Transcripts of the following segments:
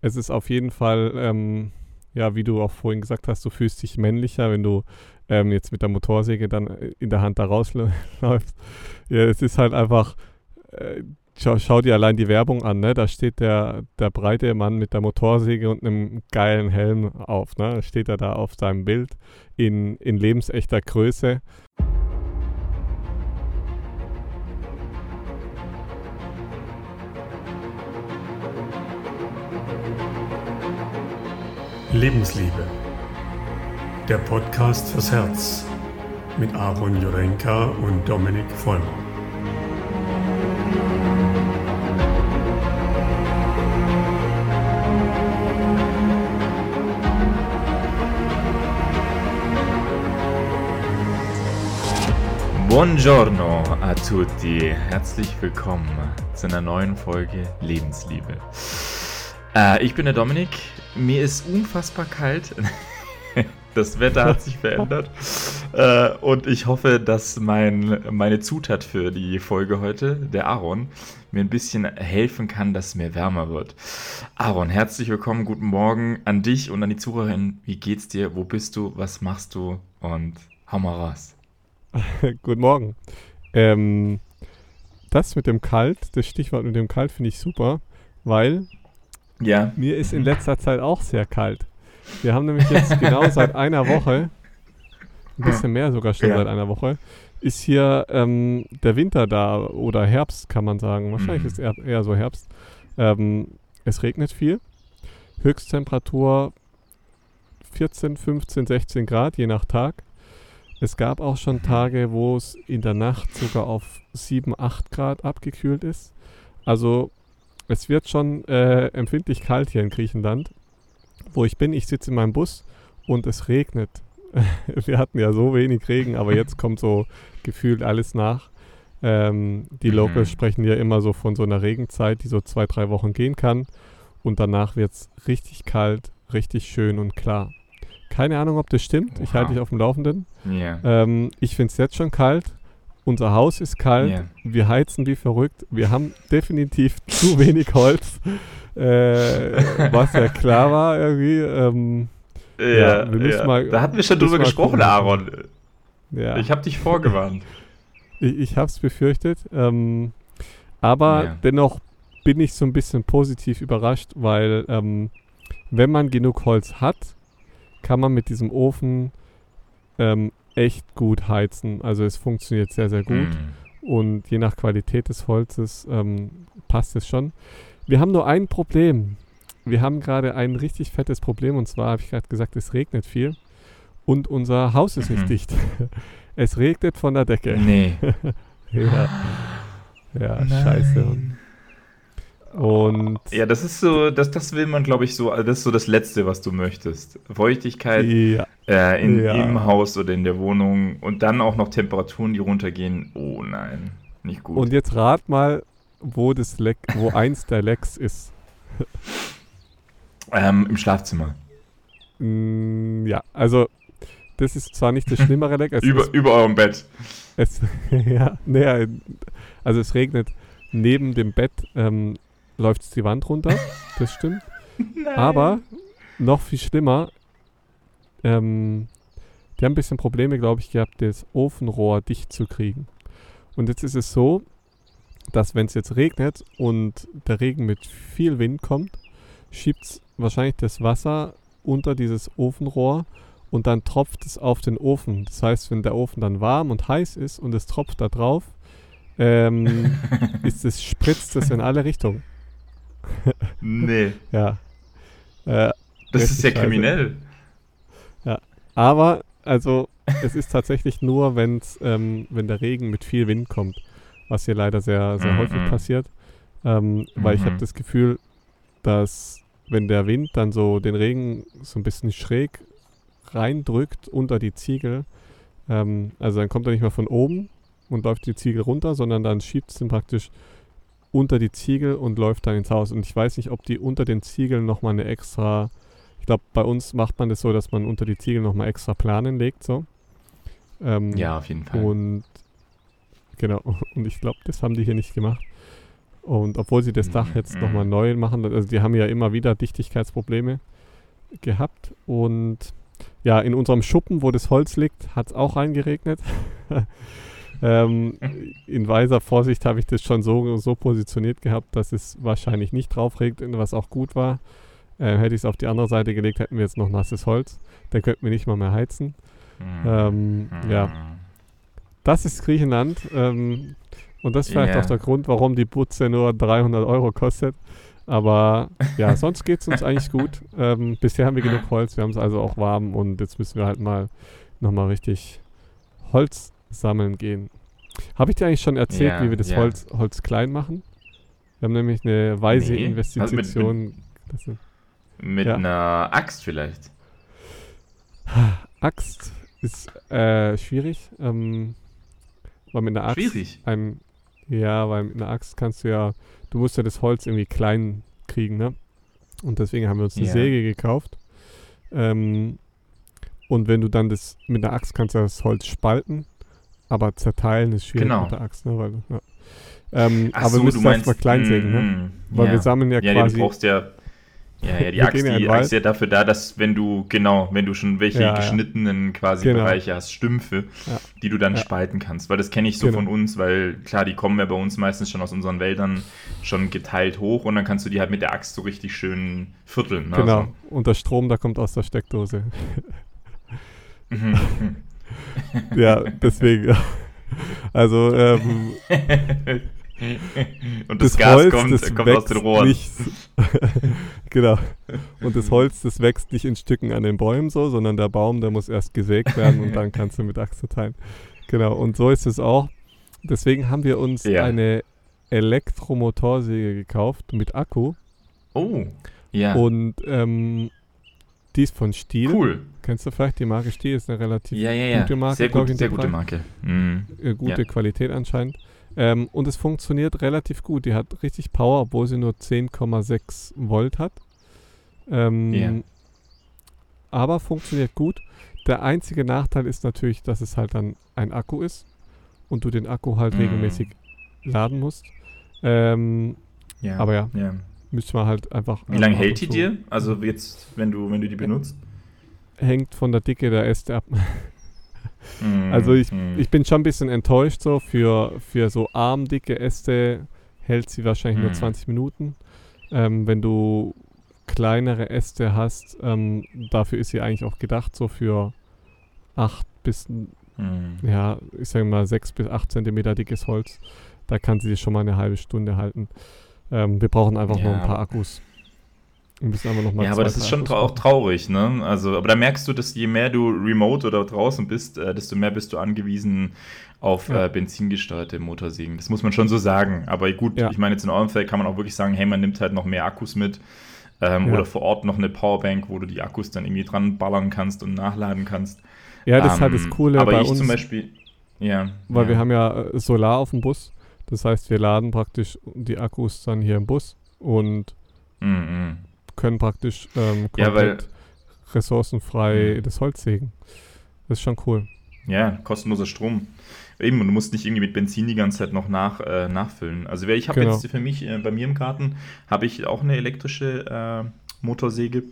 es ist auf jeden Fall, ähm, ja, wie du auch vorhin gesagt hast, du fühlst dich männlicher, wenn du ähm, jetzt mit der Motorsäge dann in der Hand da rausläufst. ja, es ist halt einfach, äh, schau, schau, dir allein die Werbung an, ne? Da steht der, der breite Mann mit der Motorsäge und einem geilen Helm auf, ne? Da steht er da auf seinem Bild in, in lebensechter Größe. Lebensliebe. Der Podcast fürs Herz mit Aaron Jurenka und Dominik Vollmer. Buongiorno a tutti. Herzlich willkommen zu einer neuen Folge Lebensliebe. Äh, ich bin der Dominik. Mir ist unfassbar kalt. Das Wetter hat sich verändert. äh, und ich hoffe, dass mein, meine Zutat für die Folge heute, der Aaron, mir ein bisschen helfen kann, dass es mir wärmer wird. Aaron, herzlich willkommen, guten Morgen an dich und an die Zuhörerinnen. Wie geht's dir? Wo bist du? Was machst du? Und hau mal raus. guten Morgen. Ähm, das mit dem Kalt, das Stichwort mit dem Kalt finde ich super, weil ja. Mir ist in letzter Zeit auch sehr kalt. Wir haben nämlich jetzt genau seit einer Woche, ein bisschen mehr sogar schon ja. seit einer Woche, ist hier ähm, der Winter da oder Herbst, kann man sagen. Wahrscheinlich mhm. ist eher, eher so Herbst. Ähm, es regnet viel. Höchsttemperatur 14, 15, 16 Grad, je nach Tag. Es gab auch schon Tage, wo es in der Nacht sogar auf 7, 8 Grad abgekühlt ist. Also es wird schon äh, empfindlich kalt hier in Griechenland. Wo ich bin, ich sitze in meinem Bus und es regnet. Wir hatten ja so wenig Regen, aber jetzt kommt so gefühlt alles nach. Ähm, die mhm. Locals sprechen ja immer so von so einer Regenzeit, die so zwei, drei Wochen gehen kann. Und danach wird es richtig kalt, richtig schön und klar. Keine Ahnung, ob das stimmt. Wow. Ich halte dich auf dem Laufenden. Yeah. Ähm, ich finde es jetzt schon kalt unser Haus ist kalt, yeah. wir heizen wie verrückt, wir haben definitiv zu wenig Holz, äh, was ja klar war irgendwie. Ähm, ja, ja, wir ja. Mal, da hatten wir schon drüber gesprochen, gucken. Aaron. Ja. Ich habe dich vorgewarnt. ich ich habe es befürchtet, ähm, aber ja. dennoch bin ich so ein bisschen positiv überrascht, weil ähm, wenn man genug Holz hat, kann man mit diesem Ofen ähm, echt gut heizen. Also es funktioniert sehr, sehr gut. Mm. Und je nach Qualität des Holzes ähm, passt es schon. Wir haben nur ein Problem. Wir haben gerade ein richtig fettes Problem. Und zwar habe ich gerade gesagt, es regnet viel. Und unser Haus ist nicht mhm. dicht. es regnet von der Decke. Nee. ja, ja scheiße. Und und ja, das ist so, das, das will man, glaube ich, so, das ist so das Letzte, was du möchtest. Feuchtigkeit ja. Äh, in, ja. im Haus oder in der Wohnung und dann auch noch Temperaturen, die runtergehen. Oh nein, nicht gut. Und jetzt rat mal, wo das Leck, wo eins der Lecks ist. ähm, Im Schlafzimmer. Mm, ja, also das ist zwar nicht das schlimmere Leck. über, ist, über eurem Bett. Es, ja, nee, also es regnet neben dem Bett ähm, läuft es die Wand runter. Das stimmt. Aber noch viel schlimmer, ähm, die haben ein bisschen Probleme, glaube ich, gehabt, das Ofenrohr dicht zu kriegen. Und jetzt ist es so, dass wenn es jetzt regnet und der Regen mit viel Wind kommt, schiebt es wahrscheinlich das Wasser unter dieses Ofenrohr und dann tropft es auf den Ofen. Das heißt, wenn der Ofen dann warm und heiß ist und es tropft da drauf, ähm, ist es, spritzt es in alle Richtungen. Nee. ja. Äh, das ist ja kriminell. Ja. Aber, also, es ist tatsächlich nur, wenn's, ähm, wenn der Regen mit viel Wind kommt, was hier leider sehr, sehr -hmm. häufig passiert. Ähm. Weil ich habe mhm. das Gefühl, dass wenn der Wind dann so den Regen so ein bisschen schräg reindrückt unter die Ziegel, ähm, also dann kommt er nicht mehr von oben und läuft die Ziegel runter, sondern dann schiebt es ihn praktisch unter die Ziegel und läuft dann ins Haus. Und ich weiß nicht, ob die unter den Ziegeln nochmal eine extra, ich glaube, bei uns macht man das so, dass man unter die Ziegel nochmal extra Planen legt, so. Ähm, ja, auf jeden Fall. Und genau, und ich glaube, das haben die hier nicht gemacht. Und obwohl sie das mhm. Dach jetzt mhm. nochmal neu machen, also die haben ja immer wieder Dichtigkeitsprobleme gehabt. Und ja, in unserem Schuppen, wo das Holz liegt, hat es auch reingeregnet. ähm, in weiser Vorsicht habe ich das schon so, so positioniert gehabt, dass es wahrscheinlich nicht drauf regnet, was auch gut war. Äh, hätte ich es auf die andere Seite gelegt, hätten wir jetzt noch nasses Holz. Dann könnten wir nicht mal mehr heizen. Mhm. Ähm, ja. Mhm. Das ist Griechenland. Ähm, und das ist vielleicht yeah. auch der Grund, warum die Butze nur 300 Euro kostet. Aber ja, sonst geht es uns eigentlich gut. Ähm, bisher haben wir genug Holz, wir haben es also auch warm und jetzt müssen wir halt mal nochmal richtig Holz sammeln gehen. Habe ich dir eigentlich schon erzählt, yeah, wie wir das yeah. Holz, Holz klein machen? Wir haben nämlich eine weise nee. Investition. Also mit, mit, mit ja. einer Axt vielleicht? Axt ist äh, schwierig. Ähm, weil mit einer Axt. Schwierig. Ein, ja, weil mit einer Axt kannst du ja, du musst ja das Holz irgendwie klein kriegen, ne? Und deswegen haben wir uns eine yeah. Säge gekauft. Ähm, und wenn du dann das mit einer Axt kannst du das Holz spalten, aber zerteilen ist schwierig genau. mit der Axt, ne? Weil, ja. ähm, aber so, wir müssen erstmal klein sägen, ne? Mm, weil ja. wir sammeln ja, ja quasi. Ja, du brauchst ja ja, ja, die Axt, die Axt ist ja dafür da, dass wenn du, genau, wenn du schon welche ja, geschnittenen quasi genau. Bereiche hast, Stümpfe, die du dann spalten kannst. Weil das kenne ich so genau. von uns, weil klar, die kommen ja bei uns meistens schon aus unseren Wäldern schon geteilt hoch und dann kannst du die halt mit der Axt so richtig schön vierteln. Ne? Genau, also. und der Strom, der kommt aus der Steckdose. Mhm. Ja, deswegen. Also, ähm, Und das, das Gas Holz, kommt, das kommt aus den Rohren. Nicht, genau. Und das Holz, das wächst nicht in Stücken an den Bäumen so, sondern der Baum, der muss erst gesägt werden und dann kannst du mit Achse teilen. Genau, und so ist es auch. Deswegen haben wir uns ja. eine Elektromotorsäge gekauft mit Akku. Oh, ja. Und ähm, die ist von Stiel. Cool. Kennst du vielleicht die Marke Stiel? Ist eine relativ ja, ja, ja. gute Marke. Sehr, gut, sehr gute Marke. Mhm. Gute Qualität anscheinend. Ähm, und es funktioniert relativ gut. Die hat richtig Power, obwohl sie nur 10,6 Volt hat. Ähm, yeah. Aber funktioniert gut. Der einzige Nachteil ist natürlich, dass es halt dann ein Akku ist und du den Akku halt mm. regelmäßig laden musst. Ähm, yeah. Aber ja, yeah. müsste man halt einfach. Wie lange hält die dir? Also jetzt, wenn du, wenn du die benutzt? Hängt von der Dicke der Äste ab. Mm, also ich, mm. ich bin schon ein bisschen enttäuscht so. Für, für so armdicke Äste hält sie wahrscheinlich nur 20 Minuten. Ähm, wenn du kleinere Äste hast, ähm, dafür ist sie eigentlich auch gedacht, so für 8 bis, mm. ja, ich sage mal 6 bis 8 Zentimeter dickes Holz. Da kann sie schon mal eine halbe Stunde halten. Ähm, wir brauchen einfach ja. noch ein paar Akkus. Wir aber noch mal ja, aber das ist schon auch traurig, ne? Also, aber da merkst du, dass je mehr du remote oder draußen bist, äh, desto mehr bist du angewiesen auf ja. äh, benzingesteuerte Motorsägen. Das muss man schon so sagen. Aber gut, ja. ich meine, jetzt in eurem Fall kann man auch wirklich sagen, hey, man nimmt halt noch mehr Akkus mit. Ähm, ja. Oder vor Ort noch eine Powerbank, wo du die Akkus dann irgendwie dran ballern kannst und nachladen kannst. Ja, das ähm, ist halt das ähm, Coole aber bei ich uns. zum Beispiel, ja. Weil wir haben ja äh, Solar auf dem Bus. Das heißt, wir laden praktisch die Akkus dann hier im Bus und mhm können praktisch ähm, ja, weil, ressourcenfrei mh. das Holz sägen. Das ist schon cool. Ja, kostenloser Strom. Eben, du musst nicht irgendwie mit Benzin die ganze Zeit noch nach, äh, nachfüllen. Also ich habe genau. jetzt für mich, äh, bei mir im Garten, habe ich auch eine elektrische äh, Motorsäge.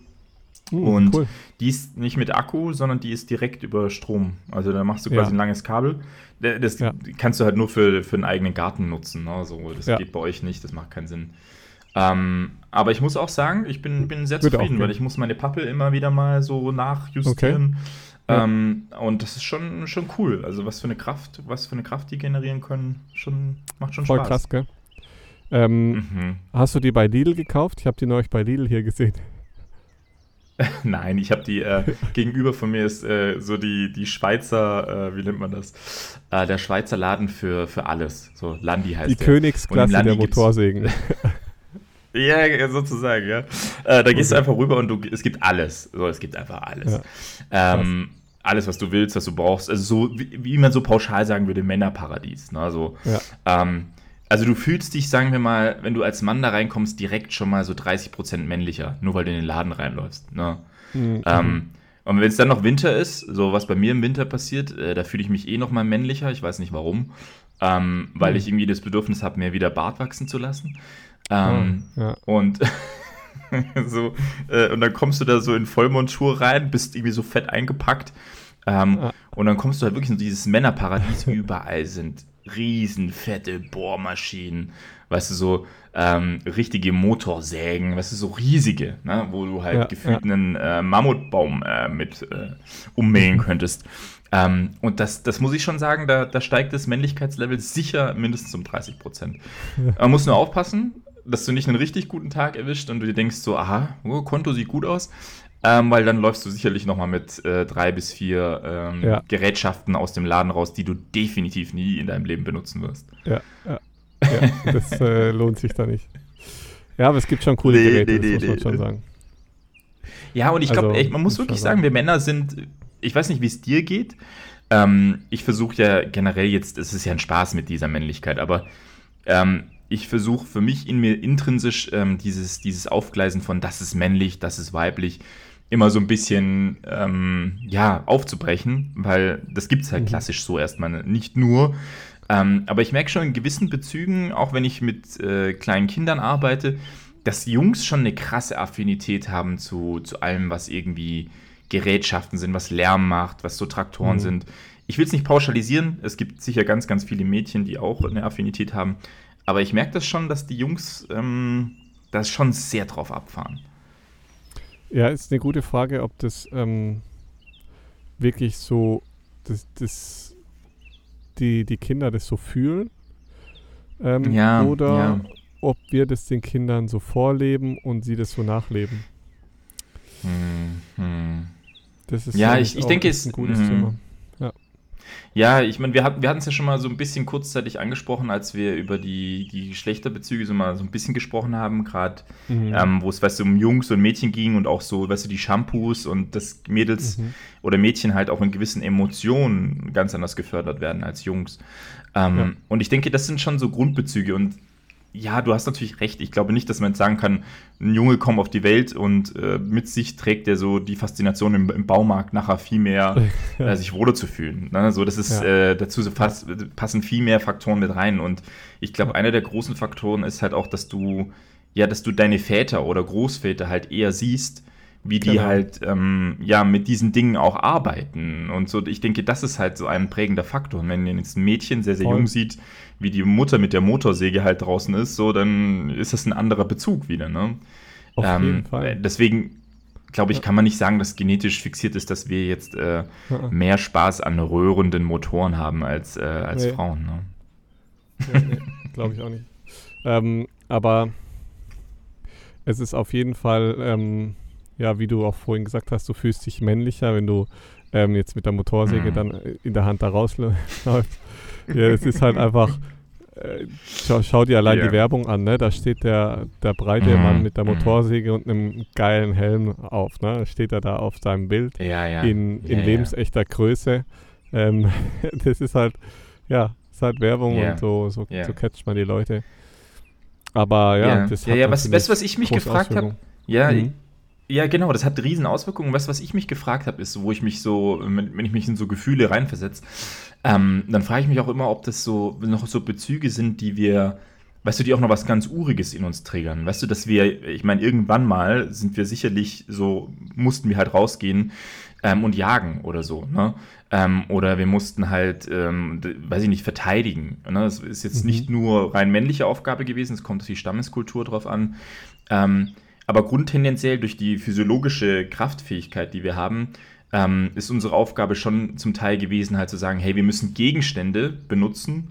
Uh, und cool. die ist nicht mit Akku, sondern die ist direkt über Strom. Also da machst du quasi ja. ein langes Kabel. Das ja. kannst du halt nur für, für einen eigenen Garten nutzen. Ne? So, das ja. geht bei euch nicht, das macht keinen Sinn. Ähm, aber ich muss auch sagen, ich bin, bin sehr zufrieden, weil ich muss meine Pappe immer wieder mal so nachjustieren. Okay. Ähm, ja. Und das ist schon, schon cool. Also was für eine Kraft, was für eine Kraft die generieren können, schon, macht schon Voll Spaß. krass, gell? Ähm, mhm. Hast du die bei Lidl gekauft? Ich habe die neulich bei Lidl hier gesehen. Nein, ich habe die äh, gegenüber von mir ist äh, so die, die Schweizer, äh, wie nennt man das? Äh, der Schweizer Laden für, für alles. So Landi heißt Die der. Königsklasse der Motorsägen. Ja, sozusagen, ja. Äh, da gehst du einfach rüber und du, es gibt alles. So, es gibt einfach alles. Ja. Ähm, alles, was du willst, was du brauchst. Also so, wie, wie man so pauschal sagen würde, Männerparadies. Ne? Also, ja. ähm, also du fühlst dich, sagen wir mal, wenn du als Mann da reinkommst, direkt schon mal so 30% männlicher, nur weil du in den Laden reinläufst. Ne? Mhm. Ähm, und wenn es dann noch Winter ist, so was bei mir im Winter passiert, äh, da fühle ich mich eh noch mal männlicher, ich weiß nicht warum. ähm, weil mhm. ich irgendwie das Bedürfnis habe, mir wieder Bart wachsen zu lassen. Ähm, oh, ja. Und so, äh, und dann kommst du da so in Vollmontur rein, bist irgendwie so fett eingepackt. Ähm, ja. Und dann kommst du halt wirklich in dieses Männerparadies. Überall sind riesen fette Bohrmaschinen, weißt du, so ähm, richtige Motorsägen, weißt du, so riesige, ne, wo du halt ja, gefühlt einen äh, Mammutbaum äh, mit äh, ummähen könntest. Ähm, und das, das muss ich schon sagen, da, da steigt das Männlichkeitslevel sicher mindestens um 30 Prozent. Man muss nur aufpassen, dass du nicht einen richtig guten Tag erwischt und du dir denkst so, aha, oh, Konto sieht gut aus. Ähm, weil dann läufst du sicherlich nochmal mit äh, drei bis vier ähm, ja. Gerätschaften aus dem Laden raus, die du definitiv nie in deinem Leben benutzen wirst. Ja, ja. ja das äh, lohnt sich da nicht. Ja, aber es gibt schon coole nee, Geräte, nee, nee, das muss man schon sagen. Ja, und ich glaube, also, man muss wirklich sagen, wir Männer sind, ich weiß nicht, wie es dir geht. Ähm, ich versuche ja generell jetzt, es ist ja ein Spaß mit dieser Männlichkeit, aber ähm, ich versuche für mich in mir intrinsisch ähm, dieses, dieses Aufgleisen von das ist männlich, das ist weiblich, immer so ein bisschen ähm, ja, aufzubrechen, weil das gibt es halt mhm. klassisch so erstmal nicht nur. Ähm, aber ich merke schon in gewissen Bezügen, auch wenn ich mit äh, kleinen Kindern arbeite, dass Jungs schon eine krasse Affinität haben zu, zu allem, was irgendwie Gerätschaften sind, was Lärm macht, was so Traktoren mhm. sind. Ich will es nicht pauschalisieren, es gibt sicher ganz, ganz viele Mädchen, die auch eine Affinität haben. Aber ich merke das schon, dass die Jungs ähm, da schon sehr drauf abfahren. Ja, ist eine gute Frage, ob das ähm, wirklich so, das, das, die, die Kinder das so fühlen. Ähm, ja, oder ja. ob wir das den Kindern so vorleben und sie das so nachleben. Hm, hm. Das ist ja, ich, ich denke, es ist ein gutes hm. Thema. Ja, ich meine, wir, hat, wir hatten es ja schon mal so ein bisschen kurzzeitig angesprochen, als wir über die, die Geschlechterbezüge so mal so ein bisschen gesprochen haben, gerade mhm. ähm, wo es, weißt du, um Jungs und Mädchen ging und auch so, weißt du, die Shampoos und dass Mädels mhm. oder Mädchen halt auch in gewissen Emotionen ganz anders gefördert werden als Jungs. Ähm, ja. Und ich denke, das sind schon so Grundbezüge und ja, du hast natürlich recht. Ich glaube nicht, dass man jetzt sagen kann, ein Junge kommt auf die Welt und äh, mit sich trägt er so die Faszination im, im Baumarkt nachher viel mehr, ja. äh, sich wohler zu fühlen. Ne? So, das ist ja. äh, dazu so fast, passen viel mehr Faktoren mit rein. Und ich glaube, ja. einer der großen Faktoren ist halt auch, dass du, ja, dass du deine Väter oder Großväter halt eher siehst, wie die genau. halt ähm, ja mit diesen Dingen auch arbeiten. Und so, ich denke, das ist halt so ein prägender Faktor. Und wenn man jetzt ein Mädchen sehr, sehr Voll. jung sieht, wie die Mutter mit der Motorsäge halt draußen ist, so, dann ist das ein anderer Bezug wieder, ne? Auf ähm, jeden Fall. Deswegen glaube ich, kann man nicht sagen, dass genetisch fixiert ist, dass wir jetzt äh, mehr Spaß an röhrenden Motoren haben als, äh, als nee. Frauen. Ne? Ja, nee, glaube ich auch nicht. Ähm, aber es ist auf jeden Fall, ähm, ja, wie du auch vorhin gesagt hast, du fühlst dich männlicher, wenn du ähm, jetzt mit der Motorsäge mhm. dann in der Hand da rausläufst. Ja, es ist halt einfach. Äh, schau, schau, dir allein yeah. die Werbung an, ne? Da steht der, der breite mm. Mann mit der mhm. Motorsäge und einem geilen Helm auf, ne? Steht er da auf seinem Bild ja, ja. in, in ja, lebensechter Größe. Ähm, das ist halt, ja, ist halt Werbung und so, so, so catcht man die Leute. Aber ja, das ja, hat ja, was, weißt, was ich mich gefragt habe? Ja, mhm. Ja, genau, das hat riesen Auswirkungen. Was, was ich mich gefragt habe, ist, wo ich mich so, wenn ich mich in so Gefühle reinversetze, ähm, dann frage ich mich auch immer, ob das so noch so Bezüge sind, die wir, weißt du, die auch noch was ganz Uriges in uns triggern. Weißt du, dass wir, ich meine, irgendwann mal sind wir sicherlich so, mussten wir halt rausgehen ähm, und jagen oder so, ne? Ähm, oder wir mussten halt, ähm, weiß ich nicht, verteidigen. Ne? Das ist jetzt mhm. nicht nur rein männliche Aufgabe gewesen, es kommt auf die Stammeskultur drauf an. Ähm, aber grundtendenziell durch die physiologische Kraftfähigkeit, die wir haben, ähm, ist unsere Aufgabe schon zum Teil gewesen, halt zu sagen, hey, wir müssen Gegenstände benutzen,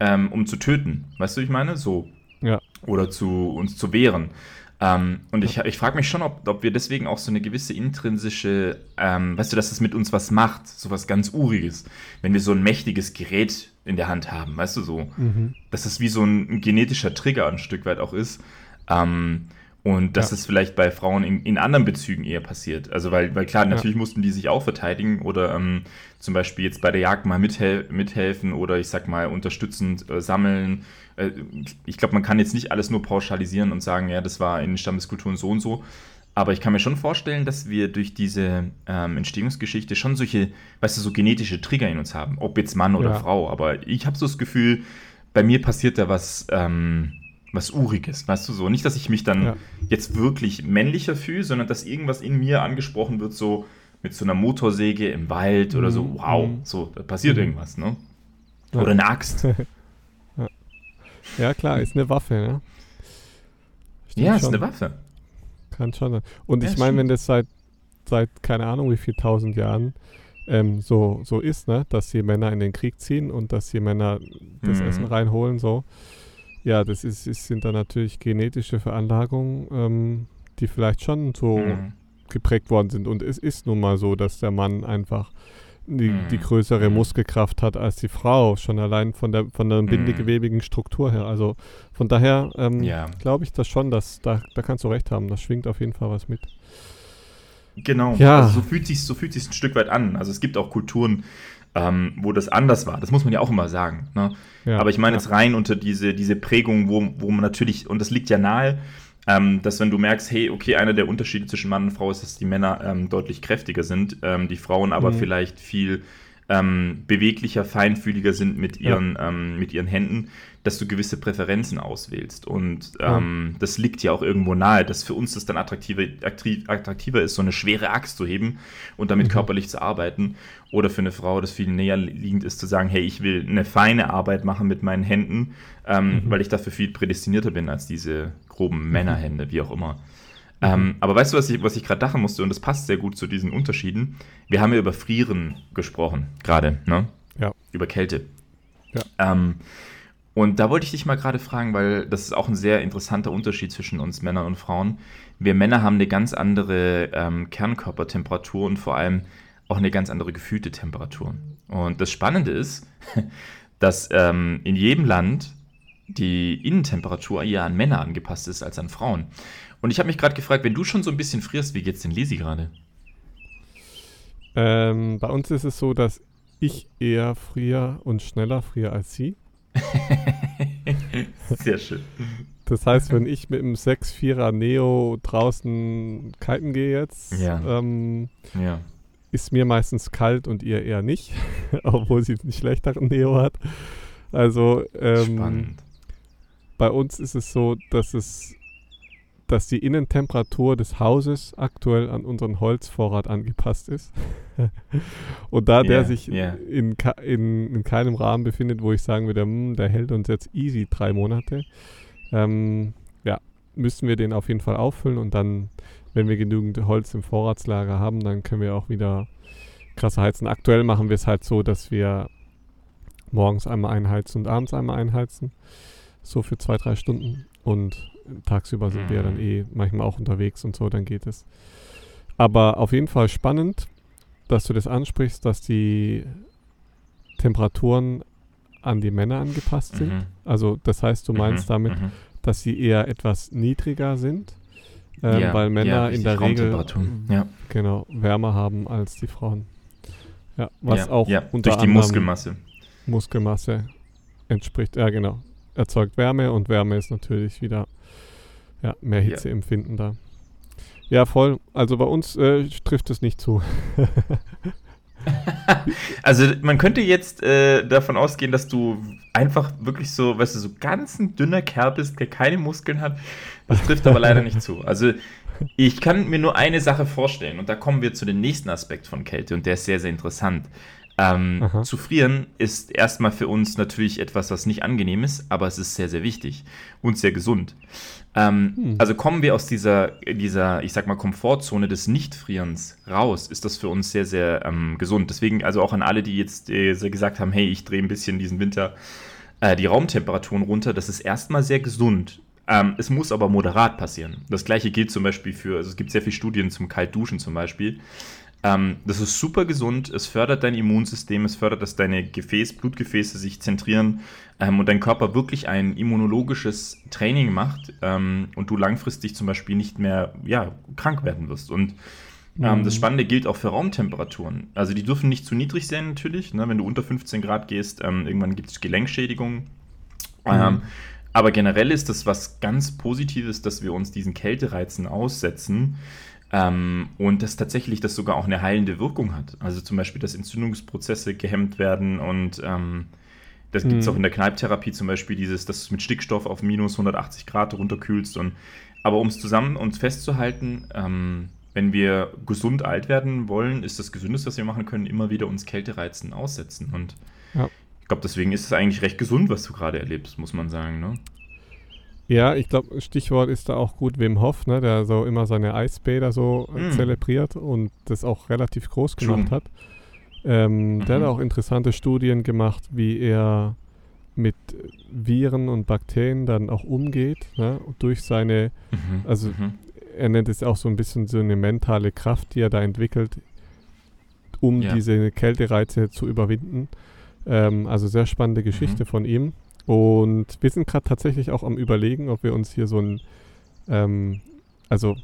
ähm, um zu töten. Weißt du, ich meine? So. Ja. Oder zu uns zu wehren. Ähm, und ich, ich frage mich schon, ob, ob wir deswegen auch so eine gewisse intrinsische, ähm, weißt du, dass es mit uns was macht, so was ganz Uriges, wenn wir so ein mächtiges Gerät in der Hand haben, weißt du so, mhm. dass es wie so ein, ein, genetischer Trigger ein Stück weit auch ist. Ähm, und dass ja. es vielleicht bei Frauen in, in, anderen Bezügen eher passiert. Also weil, weil klar, natürlich ja. mussten die sich auch verteidigen oder ähm, zum Beispiel jetzt bei der Jagd mal mithel mithelfen oder ich sag mal unterstützend äh, sammeln. Äh, ich glaube, man kann jetzt nicht alles nur pauschalisieren und sagen, ja, das war in Stammeskulturen so und so. Aber ich kann mir schon vorstellen, dass wir durch diese ähm, Entstehungsgeschichte schon solche, weißt du, so genetische Trigger in uns haben. Ob jetzt Mann oder ja. Frau. Aber ich habe so das Gefühl, bei mir passiert da was, ähm, was Uriges, weißt du so. Nicht, dass ich mich dann ja. jetzt wirklich männlicher fühle, sondern dass irgendwas in mir angesprochen wird, so mit so einer Motorsäge im Wald oder so. Mhm. Wow, mhm. so, da passiert mhm. irgendwas, ne? Oder eine Axt. ja. ja. klar, ist eine Waffe, ne? Stimmt ja, ist eine Waffe. Kann schon. Und ja, ich meine, wenn das seit, seit keine Ahnung wie viel tausend Jahren ähm, so, so ist, ne, dass die Männer in den Krieg ziehen und dass die Männer das mhm. Essen reinholen, so. Ja, das ist, ist, sind dann natürlich genetische Veranlagungen, ähm, die vielleicht schon so mhm. geprägt worden sind. Und es ist nun mal so, dass der Mann einfach die, mhm. die größere mhm. Muskelkraft hat als die Frau, schon allein von der von der mhm. bindegewebigen Struktur her. Also von daher ähm, ja. glaube ich das schon, dass da, da kannst du recht haben, das schwingt auf jeden Fall was mit. Genau, ja. also so fühlt sich so fühlt sich ein Stück weit an. Also es gibt auch Kulturen, ähm, wo das anders war. Das muss man ja auch immer sagen. Ne? Ja, Aber ich meine ja. jetzt rein unter diese, diese Prägung, wo, wo man natürlich, und das liegt ja nahe, ähm, dass wenn du merkst, hey, okay, einer der Unterschiede zwischen Mann und Frau ist, dass die Männer ähm, deutlich kräftiger sind, ähm, die Frauen aber mhm. vielleicht viel ähm, beweglicher, feinfühliger sind mit ihren, ja. Ähm, mit ihren Händen, dass du gewisse Präferenzen auswählst. Und ähm, das liegt ja auch irgendwo nahe, dass für uns das dann attraktiver, attraktiver ist, so eine schwere Axt zu heben und damit mhm. körperlich zu arbeiten. Oder für eine Frau das viel näher liegend ist, zu sagen, hey, ich will eine feine Arbeit machen mit meinen Händen, mhm. weil ich dafür viel prädestinierter bin als diese groben mhm. Männerhände, wie auch immer. Ähm, aber weißt du, was ich, was ich gerade dachten musste, und das passt sehr gut zu diesen Unterschieden? Wir haben ja über Frieren gesprochen, gerade, ne? Ja. Über Kälte. Ja. Ähm, und da wollte ich dich mal gerade fragen, weil das ist auch ein sehr interessanter Unterschied zwischen uns Männern und Frauen. Wir Männer haben eine ganz andere ähm, Kernkörpertemperatur und vor allem auch eine ganz andere gefühlte Temperatur. Und das Spannende ist, dass ähm, in jedem Land die Innentemperatur eher an Männer angepasst ist als an Frauen. Und ich habe mich gerade gefragt, wenn du schon so ein bisschen frierst, wie geht's denn Lisi gerade? Ähm, bei uns ist es so, dass ich eher friere und schneller friere als sie. Sehr schön. Das heißt, wenn ich mit einem 6-4er Neo draußen kiten gehe jetzt, ja. Ähm, ja. ist mir meistens kalt und ihr eher nicht, obwohl sie einen schlechteren Neo hat. Also ähm, Spannend bei uns ist es so, dass es dass die Innentemperatur des Hauses aktuell an unseren Holzvorrat angepasst ist. und da der sich yeah. In, in, in, keinem Rahmen befindet, wo ich sagen würde, hm, der hält uns jetzt easy drei Monate, ähm, ja, müssen wir den auf jeden Fall auffüllen und dann, wenn wir genügend Holz im Vorratslager haben, dann können wir auch wieder krasser heizen. Aktuell machen wir es halt so, dass wir morgens einmal einheizen und abends einmal einheizen so für zwei, drei Stunden. Und tagsüber sind mhm. wir dann eh manchmal auch unterwegs und so, dann geht es. Aber auf jeden Fall spannend, dass du das ansprichst, dass die Temperaturen an die Männer angepasst sind. Mhm. Also das heißt, du mhm. meinst mhm. damit, dass sie eher etwas niedriger sind, ähm, ja, weil Männer ja, in der Regel ja. genau wärmer haben als die Frauen. Ja, was auch unter durch die Muskelmasse. Muskelmasse entspricht. Ja, genau erzeugt Wärme und Wärme ist natürlich wieder ja, mehr Hitzeempfinden ja. da. Ja, voll. Also bei uns äh, trifft es nicht zu. also man könnte jetzt äh, davon ausgehen, dass du einfach wirklich so, weißt du, so ganz ein dünner Kerl bist, der keine Muskeln hat. Das trifft aber leider nicht zu. Also ich kann mir nur eine Sache vorstellen und da kommen wir zu dem nächsten Aspekt von Kälte und der ist sehr, sehr interessant. Ähm, zu frieren ist erstmal für uns natürlich etwas, was nicht angenehm ist, aber es ist sehr, sehr wichtig und sehr gesund. Ähm, hm. Also kommen wir aus dieser, dieser, ich sag mal, Komfortzone des Nichtfrierens raus, ist das für uns sehr, sehr ähm, gesund. Deswegen also auch an alle, die jetzt äh, gesagt haben, hey, ich drehe ein bisschen diesen Winter äh, die Raumtemperaturen runter, das ist erstmal sehr gesund. Ähm, es muss aber moderat passieren. Das gleiche gilt zum Beispiel für, also es gibt sehr viele Studien zum Kaltduschen zum Beispiel. Ähm, das ist super gesund, es fördert dein Immunsystem, es fördert, dass deine Gefäß, Blutgefäße sich zentrieren ähm, und dein Körper wirklich ein immunologisches Training macht ähm, und du langfristig zum Beispiel nicht mehr ja, krank werden wirst. Und ähm, mhm. das Spannende gilt auch für Raumtemperaturen. Also die dürfen nicht zu niedrig sein natürlich. Ne? Wenn du unter 15 Grad gehst, ähm, irgendwann gibt es Gelenkschädigungen. Mhm. Ähm, Aber generell ist das was ganz Positives, dass wir uns diesen Kältereizen aussetzen ähm, und dass tatsächlich das sogar auch eine heilende Wirkung hat. Also zum Beispiel, dass Entzündungsprozesse gehemmt werden und ähm, das gibt es mhm. auch in der Kneipptherapie zum Beispiel, dieses, dass du mit Stickstoff auf minus 180 Grad runterkühlst. Und, aber um es zusammen uns festzuhalten, ähm, wenn wir gesund alt werden wollen, ist das Gesündeste, was wir machen können, immer wieder uns Kältereizen aussetzen. Und ja. ich glaube, deswegen ist es eigentlich recht gesund, was du gerade erlebst, muss man sagen. Ne? Ja, ich glaube, Stichwort ist da auch gut Wim Hof, ne, der so immer seine Eisbäder so mm. zelebriert und das auch relativ groß gemacht True. hat. Ähm, mhm. Der hat mhm. auch interessante Studien gemacht, wie er mit Viren und Bakterien dann auch umgeht, ne, durch seine, mhm. also mhm. er nennt es auch so ein bisschen so eine mentale Kraft, die er da entwickelt, um ja. diese Kältereize zu überwinden. Ähm, also sehr spannende Geschichte mhm. von ihm. Und wir sind gerade tatsächlich auch am Überlegen, ob wir uns hier so ein, ähm, also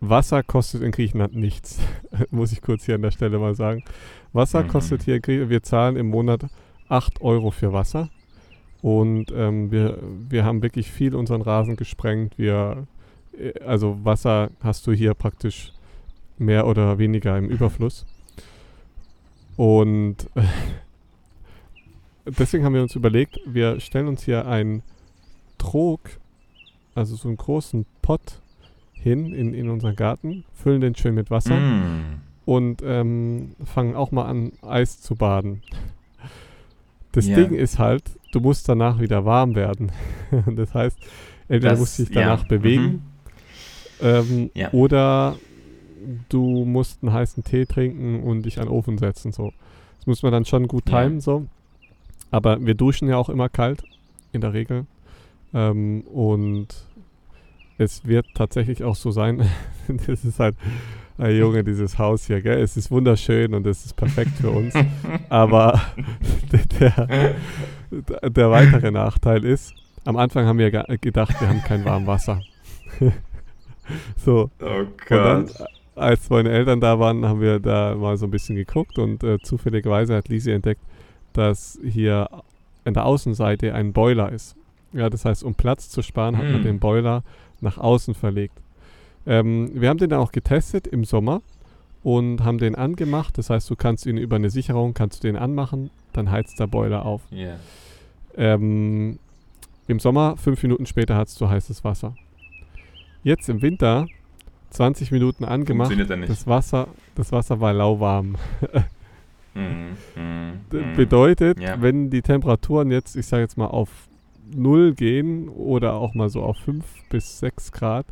Wasser kostet in Griechenland nichts, muss ich kurz hier an der Stelle mal sagen. Wasser mhm. kostet hier, wir zahlen im Monat 8 Euro für Wasser. Und ähm, wir, wir haben wirklich viel unseren Rasen gesprengt. Wir, äh, also Wasser hast du hier praktisch mehr oder weniger im Überfluss. Und deswegen haben wir uns überlegt, wir stellen uns hier einen Trog, also so einen großen Pott hin in, in unseren Garten, füllen den schön mit Wasser mm. und ähm, fangen auch mal an, Eis zu baden. Das yeah. Ding ist halt, du musst danach wieder warm werden. das heißt, entweder das, musst du dich danach ja. bewegen mhm. ähm, ja. oder du musst einen heißen Tee trinken und dich an den Ofen setzen. So. Das muss man dann schon gut timen. Ja. So. Aber wir duschen ja auch immer kalt, in der Regel. Ähm, und es wird tatsächlich auch so sein, das ist halt, hey Junge, dieses Haus hier, gell? Es ist wunderschön und es ist perfekt für uns. Aber der, der weitere Nachteil ist, am Anfang haben wir gedacht, wir haben kein warmes Wasser. so. Oh Gott. Dann, als meine Eltern da waren, haben wir da mal so ein bisschen geguckt und äh, zufälligerweise hat Lisi entdeckt, dass hier an der Außenseite ein Boiler ist. Ja, das heißt, um Platz zu sparen, hat man hm. den Boiler nach außen verlegt. Ähm, wir haben den dann auch getestet im Sommer und haben den angemacht. Das heißt, du kannst ihn über eine Sicherung, kannst du den anmachen, dann heizt der Boiler auf. Yeah. Ähm, Im Sommer, fünf Minuten später, hast du heißes Wasser. Jetzt im Winter, 20 Minuten angemacht, das Wasser, das Wasser war lauwarm. Mm, mm, bedeutet, ja. wenn die Temperaturen jetzt, ich sage jetzt mal, auf 0 gehen oder auch mal so auf 5 bis 6 Grad,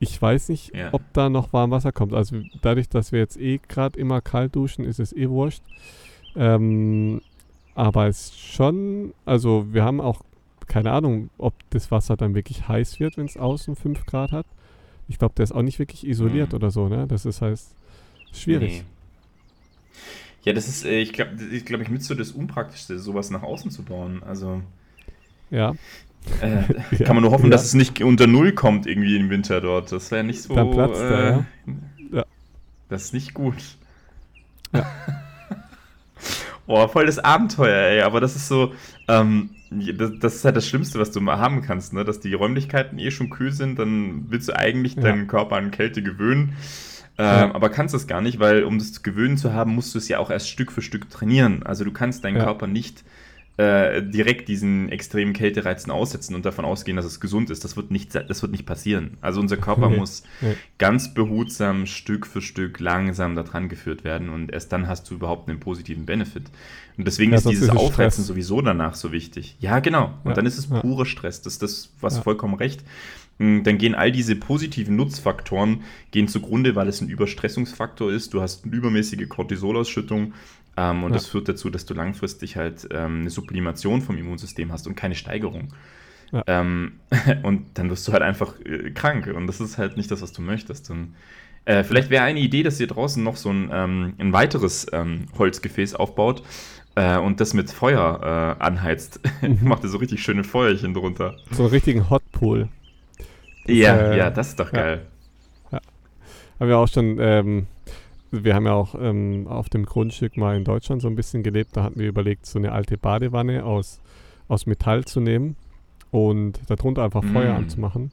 ich weiß nicht, ja. ob da noch warm Wasser kommt. Also dadurch, dass wir jetzt eh gerade immer kalt duschen, ist es eh wurscht. Ähm, aber es ist schon, also wir haben auch keine Ahnung, ob das Wasser dann wirklich heiß wird, wenn es außen 5 Grad hat. Ich glaube, der ist auch nicht wirklich isoliert mhm. oder so, ne? Das ist heißt schwierig. Nee. Ja, das ist, äh, ich glaube, ich, glaub, ich mit so das Unpraktischste, sowas nach außen zu bauen. Also. Ja. Äh, ja. Kann man nur hoffen, ja. dass es nicht unter Null kommt irgendwie im Winter dort. Das wäre nicht so. Dann platzt äh, da, ja. ja. Das ist nicht gut. Ja. Boah, voll das Abenteuer, ey. Aber das ist so, ähm, das, das, ist halt das Schlimmste, was du mal haben kannst, ne? Dass die Räumlichkeiten eh schon kühl sind, dann willst du eigentlich deinen Körper an Kälte gewöhnen. Ähm, ja. Aber kannst das gar nicht, weil um das zu gewöhnen zu haben, musst du es ja auch erst Stück für Stück trainieren. Also du kannst deinen ja. Körper nicht äh, direkt diesen extremen Kältereizen aussetzen und davon ausgehen, dass es gesund ist. Das wird nicht, das wird nicht passieren. Also unser Körper nee. muss nee. ganz behutsam Stück für Stück langsam daran geführt werden und erst dann hast du überhaupt einen positiven Benefit. Und deswegen ja, ist dieses Aufreizen sowieso danach so wichtig. Ja, genau. Und dann ist es purer Stress. Das ist das, was vollkommen recht. Hm, dann gehen all diese positiven Nutzfaktoren gehen zugrunde, weil es ein Überstressungsfaktor ist. Du hast eine übermäßige Cortisolausschüttung ähm, und ja. das führt dazu, dass du langfristig halt ähm, eine Sublimation vom Immunsystem hast und keine Steigerung. Ja. Ähm, und dann wirst du halt einfach äh, krank und das ist halt nicht das, was du möchtest. Und, äh, vielleicht wäre eine Idee, dass ihr draußen noch so ein, ähm, ein weiteres ähm, Holzgefäß aufbaut äh, und das mit Feuer äh, anheizt. Mhm. Macht ihr so richtig schöne Feuerchen drunter. So einen richtigen Hotpool. Ja, äh, ja, das ist doch geil. Ja. Haben wir auch schon, ähm, wir haben ja auch ähm, auf dem Grundstück mal in Deutschland so ein bisschen gelebt. Da hatten wir überlegt, so eine alte Badewanne aus, aus Metall zu nehmen und darunter einfach Feuer mm. anzumachen.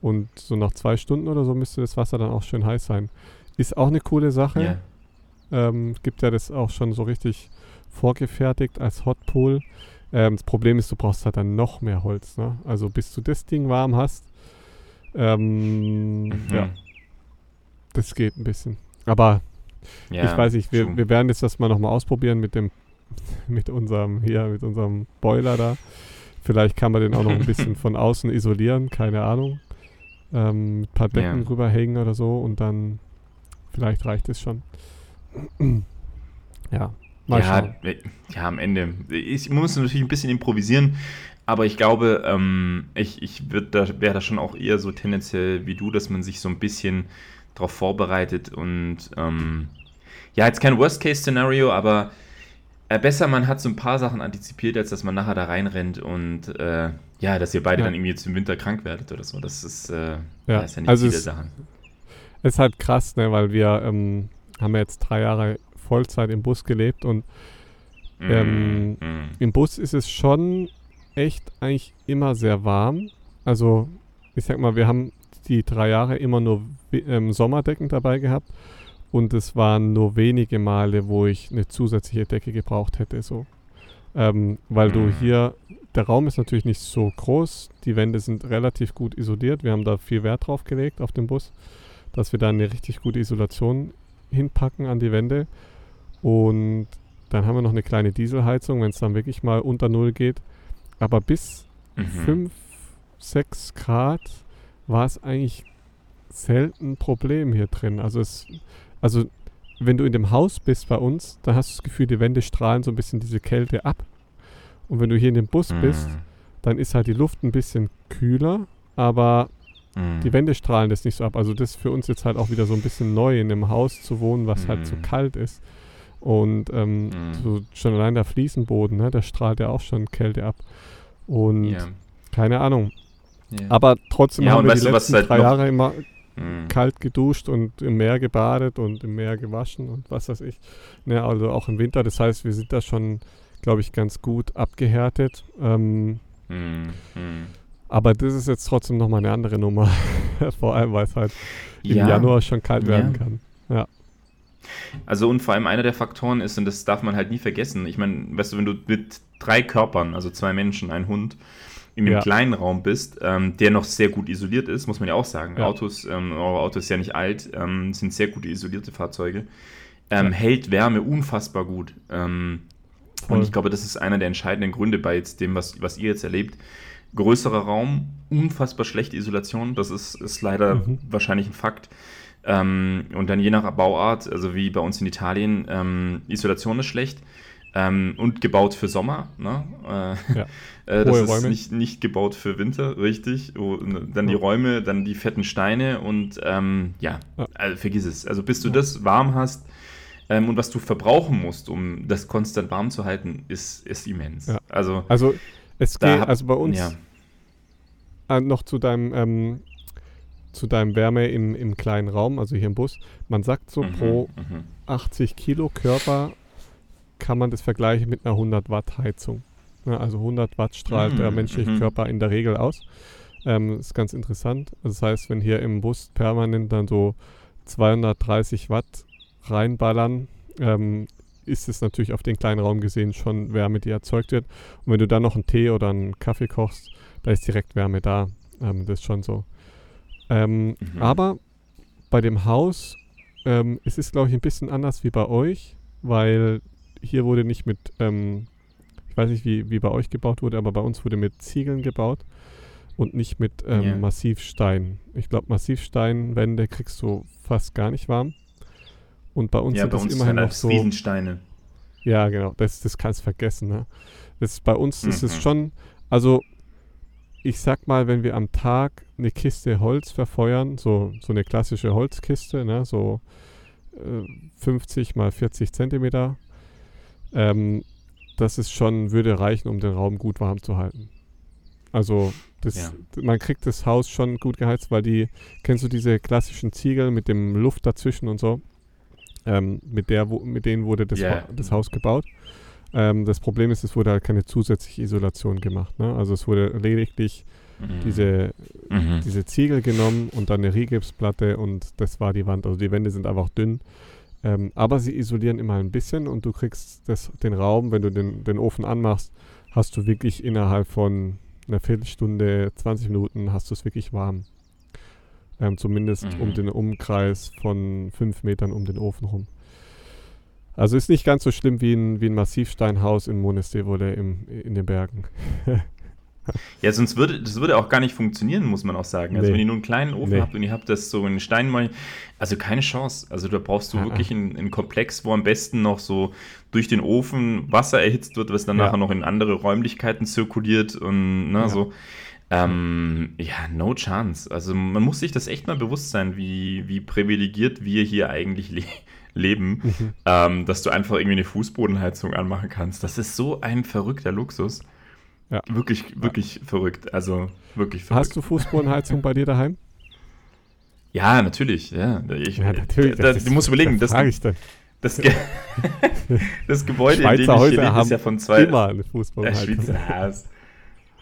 Und so nach zwei Stunden oder so müsste das Wasser dann auch schön heiß sein. Ist auch eine coole Sache. Yeah. Ähm, gibt ja das auch schon so richtig vorgefertigt als Hotpool. Ähm, das Problem ist, du brauchst halt dann noch mehr Holz. Ne? Also bis du das Ding warm hast, ähm, mhm. ja, das geht ein bisschen. Aber ja, ich weiß nicht, wir, wir werden jetzt das mal nochmal ausprobieren mit dem, mit unserem, hier, mit unserem Boiler da. Vielleicht kann man den auch noch ein bisschen von außen isolieren, keine Ahnung. Ähm, ein paar Decken ja. rüberhängen oder so und dann vielleicht reicht es schon. ja, mal ja, schauen. Ja, am Ende. Ich muss natürlich ein bisschen improvisieren, aber ich glaube, ähm, ich, ich da, wäre da schon auch eher so tendenziell wie du, dass man sich so ein bisschen darauf vorbereitet und ähm, ja, jetzt kein Worst-Case-Szenario, aber äh, besser man hat so ein paar Sachen antizipiert, als dass man nachher da reinrennt und äh, ja, dass ihr beide ja. dann irgendwie jetzt im Winter krank werdet oder so. Das ist, äh, ja. ja, ist ja nicht also Sache. Es ist halt krass, ne, weil wir ähm, haben ja jetzt drei Jahre Vollzeit im Bus gelebt und mm, ähm, mm. im Bus ist es schon echt eigentlich immer sehr warm. Also ich sag mal, wir haben die drei Jahre immer nur ähm, Sommerdecken dabei gehabt und es waren nur wenige Male, wo ich eine zusätzliche Decke gebraucht hätte, so. Ähm, weil du mhm. hier, der Raum ist natürlich nicht so groß, die Wände sind relativ gut isoliert. Wir haben da viel Wert drauf gelegt auf dem Bus, dass wir da eine richtig gute Isolation hinpacken an die Wände. Und dann haben wir noch eine kleine Dieselheizung, wenn es dann wirklich mal unter Null geht. Aber bis 5, mhm. 6 Grad war es eigentlich selten ein Problem hier drin. Also es, also wenn du in dem Haus bist bei uns, dann hast du das Gefühl, die Wände strahlen so ein bisschen diese Kälte ab. Und wenn du hier in dem Bus mhm. bist, dann ist halt die Luft ein bisschen kühler, aber mhm. die Wände strahlen das nicht so ab. Also das ist für uns jetzt halt auch wieder so ein bisschen neu, in einem Haus zu wohnen, was mhm. halt so mhm. kalt ist. Und ähm, mhm. so schon allein der Fliesenboden, ne, der strahlt ja auch schon Kälte ab. Und ja. keine Ahnung. Ja. Aber trotzdem ja, haben wir die letzten halt drei Jahre immer mhm. kalt geduscht und im Meer gebadet und im Meer gewaschen und was weiß ich. Ja, also auch im Winter. Das heißt, wir sind da schon, glaube ich, ganz gut abgehärtet. Ähm, mhm. Aber das ist jetzt trotzdem nochmal eine andere Nummer. vor allem, weil es halt ja. im Januar schon kalt werden kann. Ja. Also und vor allem einer der Faktoren ist, und das darf man halt nie vergessen, ich meine, weißt du, wenn du mit drei Körpern, also zwei Menschen, ein Hund, in einem ja. kleinen Raum bist, ähm, der noch sehr gut isoliert ist, muss man ja auch sagen. Ja. Autos, ähm, eure Auto ist ja nicht alt, ähm, sind sehr gut isolierte Fahrzeuge. Ähm, ja. Hält Wärme unfassbar gut. Ähm, und ich glaube, das ist einer der entscheidenden Gründe bei jetzt dem, was, was ihr jetzt erlebt. Größerer Raum, unfassbar schlechte Isolation, das ist, ist leider mhm. wahrscheinlich ein Fakt. Ähm, und dann je nach Bauart, also wie bei uns in Italien, ähm, Isolation ist schlecht. Ähm, und gebaut für Sommer. Ne? Äh, ja. äh, das ist nicht, nicht gebaut für Winter, richtig. Und dann die Räume, dann die fetten Steine und ähm, ja, ja. Also vergiss es. Also bis du das warm hast ähm, und was du verbrauchen musst, um das konstant warm zu halten, ist, ist immens. Also, also es geht, hab, also bei uns äh, noch zu deinem ähm, zu deinem Wärme im, im kleinen Raum, also hier im Bus. Man sagt so, mhm, pro mhm. 80 Kilo Körper kann man das vergleichen mit einer 100 Watt Heizung. Ja, also 100 Watt strahlt mhm, der menschliche mhm. Körper in der Regel aus. Ähm, ist ganz interessant. Also das heißt, wenn hier im Bus permanent dann so 230 Watt reinballern, ähm, ist es natürlich auf den kleinen Raum gesehen schon Wärme, die erzeugt wird. Und wenn du dann noch einen Tee oder einen Kaffee kochst, da ist direkt Wärme da. Ähm, das ist schon so. Ähm, mhm. Aber bei dem Haus ähm, es ist glaube ich, ein bisschen anders wie bei euch, weil hier wurde nicht mit, ähm, ich weiß nicht, wie, wie bei euch gebaut wurde, aber bei uns wurde mit Ziegeln gebaut und nicht mit ähm, yeah. Massivstein. Ich glaube, Massivsteinwände kriegst du fast gar nicht warm. Und bei uns ja, sind bei das uns immerhin noch so. Riesensteine. Ja, genau. Das, das kannst du vergessen. Ne? Das, bei uns mhm. ist es schon, also ich sag mal, wenn wir am Tag eine Kiste Holz verfeuern, so, so eine klassische Holzkiste, ne, so äh, 50 mal 40 Zentimeter, ähm, das ist schon, würde reichen, um den Raum gut warm zu halten. Also das, ja. man kriegt das Haus schon gut geheizt, weil die, kennst du diese klassischen Ziegel mit dem Luft dazwischen und so? Ähm, mit, der, wo, mit denen wurde das, yeah. das Haus gebaut. Ähm, das Problem ist, es wurde halt keine zusätzliche Isolation gemacht. Ne? Also es wurde lediglich mhm. diese, mhm. diese Ziegel genommen und dann eine Rigipsplatte und das war die Wand. Also die Wände sind einfach dünn. Ähm, aber sie isolieren immer ein bisschen und du kriegst das, den Raum, wenn du den, den Ofen anmachst, hast du wirklich innerhalb von einer Viertelstunde, 20 Minuten hast du es wirklich warm. Ähm, zumindest mhm. um den Umkreis von fünf Metern um den Ofen rum. Also ist nicht ganz so schlimm wie ein, wie ein Massivsteinhaus in Monestevole im, in den Bergen. Ja, sonst würde das würde auch gar nicht funktionieren, muss man auch sagen. Also nee. wenn ihr nur einen kleinen Ofen nee. habt und ihr habt das so in Steinmal, also keine Chance. Also da brauchst du ah, wirklich einen, einen, Komplex, wo am besten noch so durch den Ofen Wasser erhitzt wird, was dann ja. nachher noch in andere Räumlichkeiten zirkuliert und ne, ja. so. Ähm, ja, no chance. Also man muss sich das echt mal bewusst sein, wie, wie privilegiert wir hier eigentlich le leben, mhm. ähm, dass du einfach irgendwie eine Fußbodenheizung anmachen kannst. Das ist so ein verrückter Luxus. Ja. Wirklich, wirklich ja. verrückt. Also wirklich verrückt. Hast du Fußbodenheizung bei dir daheim? Ja, natürlich. Ja, ich, ja natürlich. Da, das, du musst überlegen, das, ich dann. Das, Ge das Gebäude, Schweizer in dem ich hier lebe, ist ja von zwei. Immer eine Fußbodenheizung. Ja,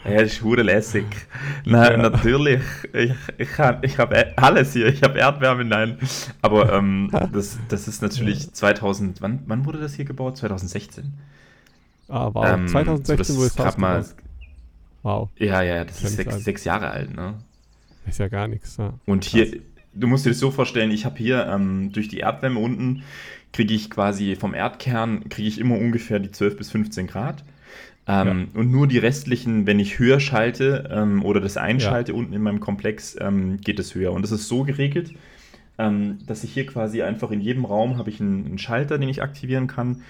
ja, das ist hure lässig. Nein, ja. natürlich. Ich, ich habe ich hab e-, alles hier. Ich habe Erdwärme, nein. Aber ähm, das, das ist natürlich 2000. Wann, wann wurde das hier gebaut? 2016. Ah, wow. Ähm, 2016 so, wurde es Haus mal, Wow. Ja, ja, das, ist sechs, sechs, Jahre alt, ne? Ist ja gar nichts, ja. Und hier, du musst dir das so vorstellen, ich habe hier ähm, durch die Erdwärme unten, kriege ich quasi vom Erdkern, kriege ich immer ungefähr die 12 bis 15 Grad. Ähm, ja. Und nur die restlichen, wenn ich höher schalte ähm, oder das einschalte ja. unten in meinem Komplex, ähm, geht es höher. Und das ist so geregelt, ähm, dass ich hier quasi einfach in jedem Raum habe ich einen, einen, Schalter, den ich aktivieren kann.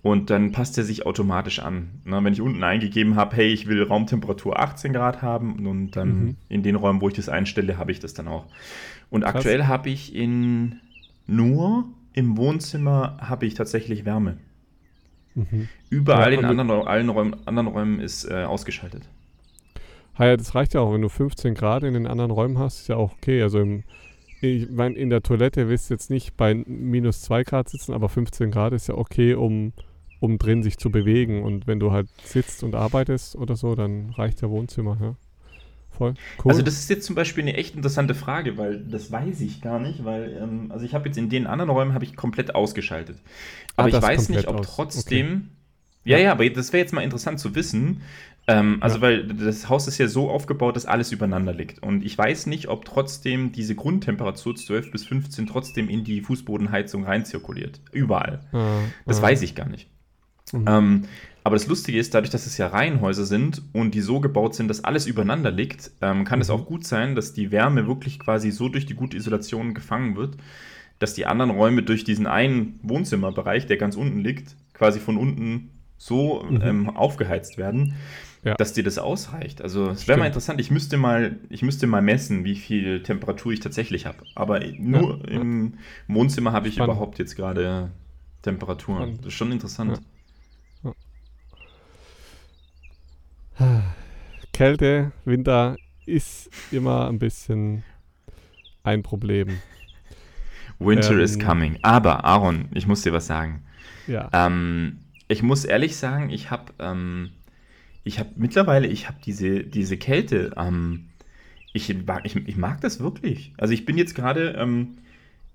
Und dann passt er sich automatisch an. Na, wenn ich unten eingegeben habe, hey, ich will Raumtemperatur 18 Grad haben und dann mhm. in den Räumen, wo ich das einstelle, habe ich das dann auch. Und Krass. aktuell habe ich in nur im Wohnzimmer habe ich tatsächlich Wärme. Mhm. Überall ja, in anderen, allen Räumen, anderen Räumen ist äh, ausgeschaltet. Ja, das reicht ja auch, wenn du 15 Grad in den anderen Räumen hast, ist ja auch okay. Also im, ich meine, in der Toilette willst du jetzt nicht bei minus 2 Grad sitzen, aber 15 Grad ist ja okay, um, um drin sich zu bewegen. Und wenn du halt sitzt und arbeitest oder so, dann reicht der Wohnzimmer, ja. Voll. Cool. Also das ist jetzt zum Beispiel eine echt interessante Frage, weil das weiß ich gar nicht, weil ähm, also ich habe jetzt in den anderen Räumen habe ich komplett ausgeschaltet. Aber ah, ich weiß nicht, ob trotzdem. Okay. Ja, ja, aber das wäre jetzt mal interessant zu wissen. Ähm, also, ja. weil das Haus ist ja so aufgebaut, dass alles übereinander liegt. Und ich weiß nicht, ob trotzdem diese Grundtemperatur 12 bis 15 trotzdem in die Fußbodenheizung reinzirkuliert. Überall. Ah, das ah. weiß ich gar nicht. Mhm. Ähm, aber das Lustige ist, dadurch, dass es ja Reihenhäuser sind und die so gebaut sind, dass alles übereinander liegt, ähm, kann mhm. es auch gut sein, dass die Wärme wirklich quasi so durch die gute Isolation gefangen wird, dass die anderen Räume durch diesen einen Wohnzimmerbereich, der ganz unten liegt, quasi von unten so mhm. ähm, aufgeheizt werden, ja. dass dir das ausreicht. Also es wäre mal interessant, ich müsste mal, ich müsste mal messen, wie viel Temperatur ich tatsächlich habe. Aber nur ja. im Wohnzimmer habe ich Spannend. überhaupt jetzt gerade Temperatur. Das ist schon interessant. Ja. Kälte, Winter ist immer ein bisschen ein Problem. Winter ähm, is coming. Aber, Aaron, ich muss dir was sagen. Ja. Ähm, ich muss ehrlich sagen, ich habe ähm, ich habe mittlerweile, ich habe diese, diese Kälte, ähm, ich, ich, ich mag das wirklich. Also ich bin jetzt gerade, ähm,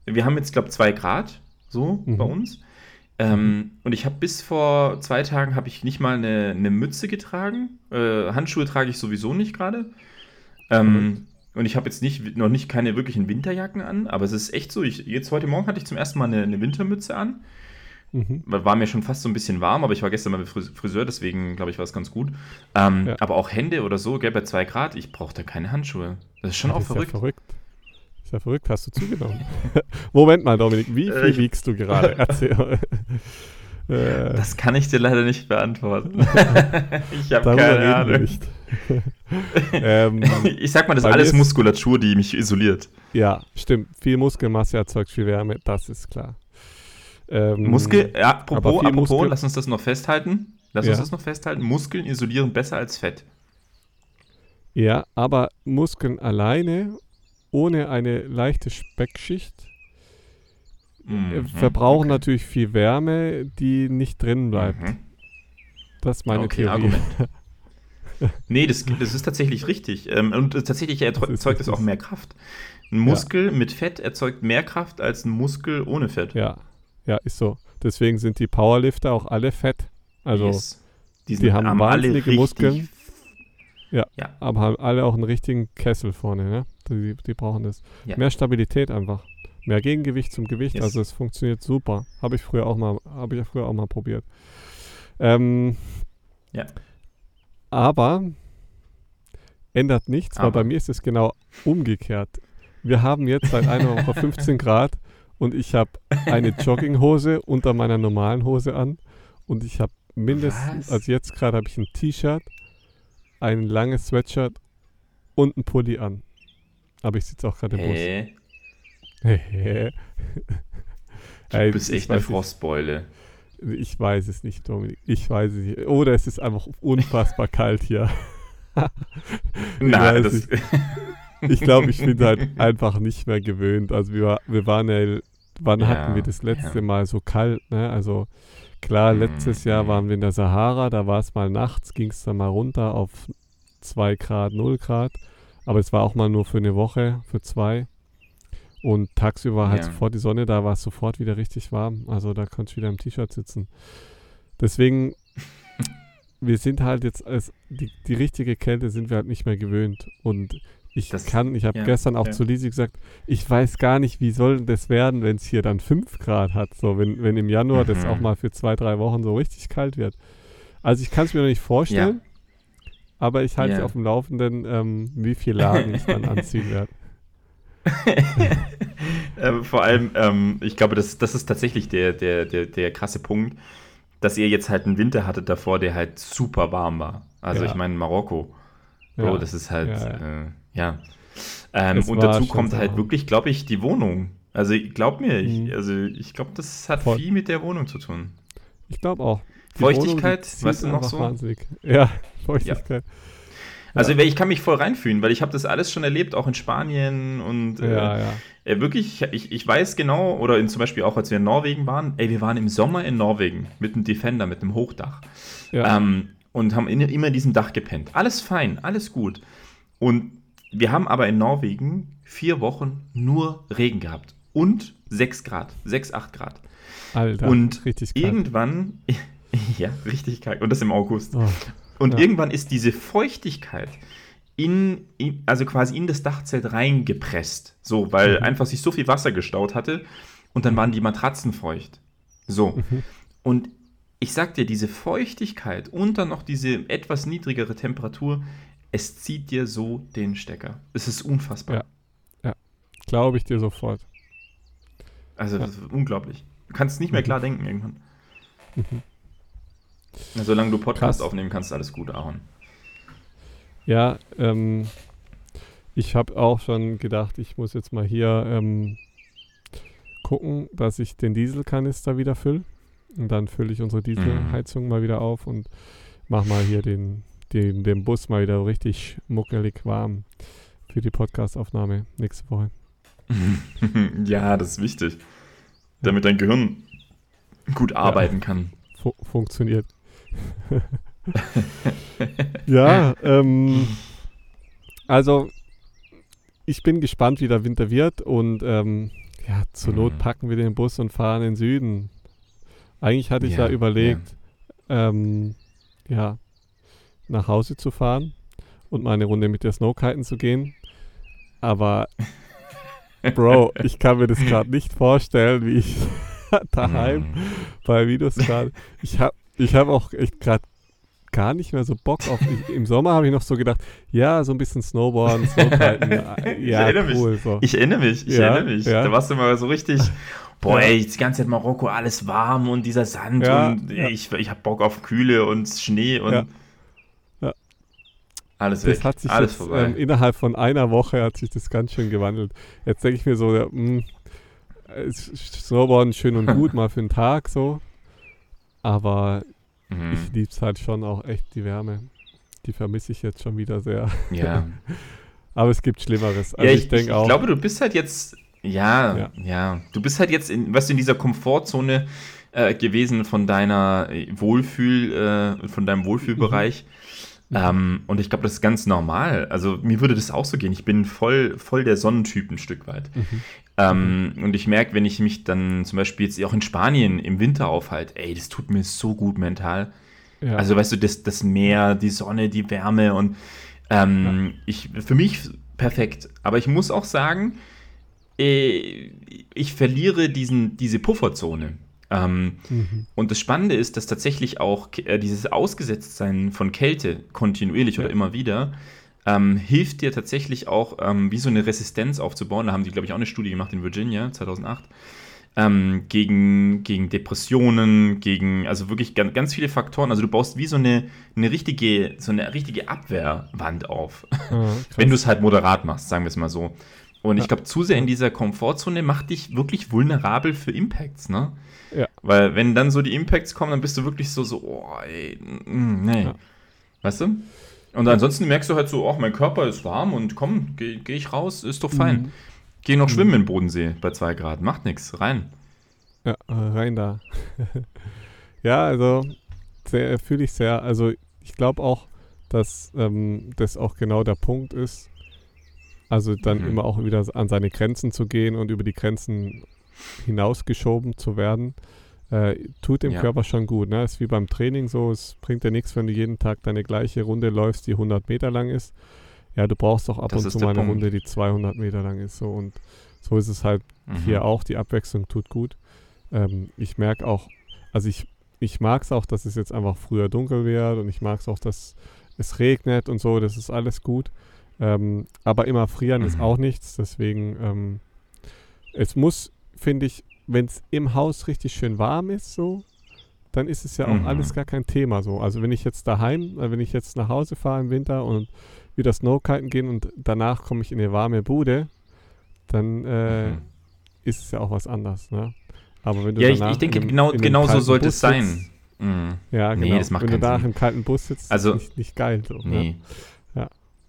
wir haben jetzt, glaube ich, zwei Grad so mhm. bei uns. Ähm, und ich habe bis vor zwei Tagen habe ich nicht mal eine, eine Mütze getragen. Äh, Handschuhe trage ich sowieso nicht gerade. Ähm, mhm. Und ich habe jetzt nicht, noch nicht keine wirklichen Winterjacken an, aber es ist echt so. Ich, jetzt heute Morgen hatte ich zum ersten Mal eine, eine Wintermütze an. Mhm. War mir schon fast so ein bisschen warm, aber ich war gestern mal beim Friseur, deswegen glaube ich, war es ganz gut. Ähm, ja. Aber auch Hände oder so, gell, bei zwei Grad, ich brauche da keine Handschuhe. Das ist schon das auch ist verrückt. Ja verrückt ja verrückt, hast du zugenommen. Moment mal, Dominik, wie viel äh, wiegst du gerade? Erzähl. Äh. das kann ich dir leider nicht beantworten. ich habe keine Ahnung. Ähm, ich sag mal, das ist alles Muskulatur, die mich isoliert. Ja, stimmt. Viel Muskelmasse erzeugt viel Wärme, das ist klar. Ähm, Muskel, ja, apropos, apropos Muskel lass uns das noch festhalten. Lass ja. uns das noch festhalten. Muskeln isolieren besser als Fett. Ja, aber Muskeln alleine ohne eine leichte Speckschicht mhm. verbrauchen okay. natürlich viel Wärme, die nicht drin bleibt. Mhm. Das ist meine okay, Theorie. Argument. nee, das, das ist tatsächlich richtig. Ähm, und tatsächlich erzeugt es auch mehr Kraft. Ein Muskel ja. mit Fett erzeugt mehr Kraft als ein Muskel ohne Fett. Ja, ja, ist so. Deswegen sind die Powerlifter auch alle fett. Also yes. die, die haben wahnsinnige Muskeln. Ja, ja, aber haben alle auch einen richtigen Kessel vorne. Ne? Die, die brauchen das. Ja. Mehr Stabilität einfach. Mehr Gegengewicht zum Gewicht. Yes. Also es funktioniert super. Habe ich früher auch mal, habe ich ja früher auch mal probiert. Ähm, ja. Aber ändert nichts, aber. weil bei mir ist es genau umgekehrt. Wir haben jetzt seit einer Woche 15 Grad und ich habe eine Jogginghose unter meiner normalen Hose an und ich habe mindestens, Was? also jetzt gerade habe ich ein T-Shirt, ein langes Sweatshirt und ein Pulli an. Aber ich sitze auch gerade im hey. Bus. Hey. du bist echt eine Frostbeule. Ich weiß es nicht, Dominik. Ich weiß es nicht. Oder es ist einfach unfassbar kalt hier. Nein, das. ich glaube, ich bin halt einfach nicht mehr gewöhnt. Also wir, wir waren ja, wann ja, hatten wir das letzte ja. Mal so kalt, ne? Also klar, mhm, letztes Jahr mhm. waren wir in der Sahara, da war es mal nachts, ging es dann mal runter auf 2 Grad, 0 Grad. Aber es war auch mal nur für eine Woche, für zwei. Und tagsüber halt ja. sofort die Sonne, da war es sofort wieder richtig warm. Also da konnte ich wieder im T-Shirt sitzen. Deswegen, wir sind halt jetzt, als die, die richtige Kälte sind wir halt nicht mehr gewöhnt. Und ich das, kann, ich habe ja, gestern auch ja. zu Lisi gesagt, ich weiß gar nicht, wie soll das werden, wenn es hier dann 5 Grad hat. So, wenn, wenn im Januar mhm. das auch mal für zwei, drei Wochen so richtig kalt wird. Also ich kann es mir noch nicht vorstellen, aber ich halte auf dem Laufenden, ähm, wie viel Lagen ich dann anziehen werde. äh, vor allem, ähm, ich glaube, das, das ist tatsächlich der, der, der, der krasse Punkt, dass ihr jetzt halt einen Winter hattet davor, der halt super warm war. Also ja. ich meine, Marokko. Bro, ja. das ist halt, ja. Äh, ja. Ähm, und dazu kommt halt wirklich, glaube ich, die Wohnung. Also glaub mir, ich, mhm. also ich glaube, das hat Voll. viel mit der Wohnung zu tun. Ich glaube auch. Feuchtigkeit, weißt du noch so? Wahnsinnig. Ja, Feuchtigkeit. Ja. Also ich kann mich voll reinfühlen, weil ich habe das alles schon erlebt, auch in Spanien und äh, ja, ja. Äh, wirklich, ich, ich weiß genau, oder in, zum Beispiel auch als wir in Norwegen waren, ey, wir waren im Sommer in Norwegen mit einem Defender, mit einem Hochdach ja. ähm, und haben in, immer in diesem Dach gepennt. Alles fein, alles gut. Und wir haben aber in Norwegen vier Wochen nur Regen gehabt und 6 Grad, 6, 8 Grad. Alter, und richtig kalt. irgendwann, ja, richtig kalt. Und das im August. Oh. Und ja. irgendwann ist diese Feuchtigkeit in, in, also quasi in das Dachzelt reingepresst. So, weil mhm. einfach sich so viel Wasser gestaut hatte und dann waren die Matratzen feucht. So. Mhm. Und ich sag dir, diese Feuchtigkeit und dann noch diese etwas niedrigere Temperatur, es zieht dir so den Stecker. Es ist unfassbar. Ja, ja. glaube ich dir sofort. Also, ja. das ist unglaublich. Du kannst nicht mehr mhm. klar denken irgendwann. Mhm. Solange du Podcast Krass. aufnehmen kannst, alles gut, Aaron. Ja, ähm, ich habe auch schon gedacht, ich muss jetzt mal hier ähm, gucken, dass ich den Dieselkanister wieder fülle. Und dann fülle ich unsere Dieselheizung mhm. mal wieder auf und mache mal hier den, den, den Bus mal wieder richtig muckelig warm für die Podcastaufnahme nächste Woche. ja, das ist wichtig. Damit dein Gehirn gut arbeiten ja, kann. Fu funktioniert. ja, ähm, also ich bin gespannt, wie der Winter wird und ähm, ja, zur Not mhm. packen wir den Bus und fahren in den Süden. Eigentlich hatte ich ja, ja überlegt, ja. Ähm, ja, nach Hause zu fahren und mal eine Runde mit der Snowkiten zu gehen. Aber Bro, ich kann mir das gerade nicht vorstellen, wie ich daheim mm. bei Videos gerade. Ich habe ich habe auch echt gerade gar nicht mehr so Bock auf. Ich, Im Sommer habe ich noch so gedacht, ja, so ein bisschen Snowboarden, Snowkiten, ja, ich erinnere cool. Mich. So. Ich erinnere mich, ich ja, erinnere mich. Ja. Da warst du mal so richtig, boah, ey, die ganze Zeit Marokko, alles warm und dieser Sand ja, und ich, ich habe Bock auf Kühle und Schnee und ja. alles weg, das hat sich alles jetzt, ähm, innerhalb von einer Woche hat sich das ganz schön gewandelt. Jetzt denke ich mir so, mh, hm, Snowboarden schön und gut, mal für einen Tag so, aber mhm. ich liebe es halt schon auch echt, die Wärme. Die vermisse ich jetzt schon wieder sehr. Ja. Aber es gibt Schlimmeres. Also ja, ich, ich, ich, ich glaube, du bist halt jetzt Ja, ja, ja, Du bist halt jetzt in, was in dieser Komfortzone äh, gewesen von deiner Wohlfühl, äh, von deinem Wohlfühlbereich. Mhm. Ähm, und ich glaube, das ist ganz normal. Also mir würde das auch so gehen. Ich bin voll, voll der Sonnentyp ein Stück weit. Mhm. Ähm, und ich merke, wenn ich mich dann zum Beispiel jetzt auch in Spanien im Winter aufhalte, ey, das tut mir so gut mental. Ja. Also weißt du, das, das Meer, die Sonne, die Wärme und ähm, ja. ich, für mich perfekt. Aber ich muss auch sagen, äh, ich verliere diesen, diese Pufferzone. Ähm, mhm. Und das Spannende ist, dass tatsächlich auch äh, dieses Ausgesetztsein von Kälte kontinuierlich ja. oder immer wieder ähm, hilft dir tatsächlich auch, ähm, wie so eine Resistenz aufzubauen. Da haben die, glaube ich, auch eine Studie gemacht in Virginia 2008. Ähm, gegen, gegen Depressionen, gegen, also wirklich ganz, ganz viele Faktoren. Also du baust wie so eine, eine richtige, so eine richtige Abwehrwand auf. Ja, wenn du es halt moderat machst, sagen wir es mal so. Und ja. ich glaube, zu sehr in dieser Komfortzone macht dich wirklich vulnerabel für Impacts, ne? Ja. Weil wenn dann so die Impacts kommen, dann bist du wirklich so, so, oh, ey, mm, nee. Ja. Weißt du? Und ansonsten merkst du halt so, oh, mein Körper ist warm und komm, gehe geh ich raus, ist doch fein. Mhm. Geh noch mhm. schwimmen im Bodensee bei zwei Grad, macht nichts, rein. Ja, rein da. ja, also fühle ich sehr. Also ich glaube auch, dass ähm, das auch genau der Punkt ist. Also dann mhm. immer auch wieder an seine Grenzen zu gehen und über die Grenzen hinausgeschoben zu werden äh, tut dem ja. Körper schon gut. Ne? Ist wie beim Training so, es bringt dir nichts, wenn du jeden Tag deine gleiche Runde läufst, die 100 Meter lang ist. Ja, du brauchst doch ab das und zu mal eine Punkt. Runde, die 200 Meter lang ist. So und so ist es halt mhm. hier auch. Die Abwechslung tut gut. Ähm, ich merke auch, also ich, ich mag es auch, dass es jetzt einfach früher dunkel wird und ich mag es auch, dass es regnet und so. Das ist alles gut. Ähm, aber immer frieren mhm. ist auch nichts. Deswegen, ähm, es muss, finde ich, wenn es im Haus richtig schön warm ist, so, dann ist es ja auch mhm. alles gar kein Thema so. Also wenn ich jetzt daheim, äh, wenn ich jetzt nach Hause fahre im Winter und wieder Snowkiten gehen und danach komme ich in eine warme Bude, dann äh, mhm. ist es ja auch was anderes, ne? Aber wenn du ja, ich, ich denke, einem, genau, genau so sollte es sein. Mhm. Ja, genau. Nee, das macht wenn du da im kalten Bus sitzt, also, ist nicht, nicht geil. So, ne? nee. Ne?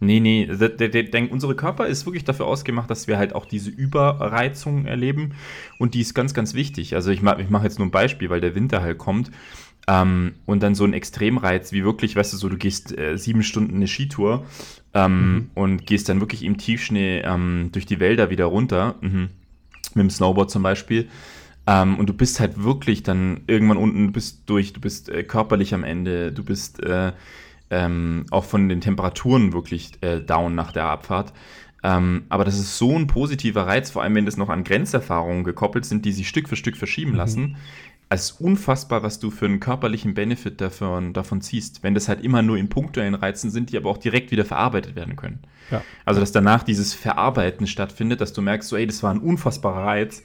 Nee, nee, der, der, der, unser Körper ist wirklich dafür ausgemacht, dass wir halt auch diese Überreizung erleben und die ist ganz, ganz wichtig. Also ich mache ich mach jetzt nur ein Beispiel, weil der Winter halt kommt ähm, und dann so ein Extremreiz, wie wirklich, weißt du, so du gehst äh, sieben Stunden eine Skitour ähm, mhm. und gehst dann wirklich im Tiefschnee ähm, durch die Wälder wieder runter, mhm. mit dem Snowboard zum Beispiel. Ähm, und du bist halt wirklich dann irgendwann unten, du bist durch, du bist äh, körperlich am Ende, du bist äh, ähm, auch von den Temperaturen wirklich äh, down nach der Abfahrt. Ähm, aber das ist so ein positiver Reiz, vor allem wenn das noch an Grenzerfahrungen gekoppelt sind, die sich Stück für Stück verschieben mhm. lassen. Es ist unfassbar, was du für einen körperlichen Benefit davon, davon ziehst, wenn das halt immer nur in punktuellen Reizen sind, die aber auch direkt wieder verarbeitet werden können. Ja. Also, dass danach dieses Verarbeiten stattfindet, dass du merkst, so, ey, das war ein unfassbarer Reiz,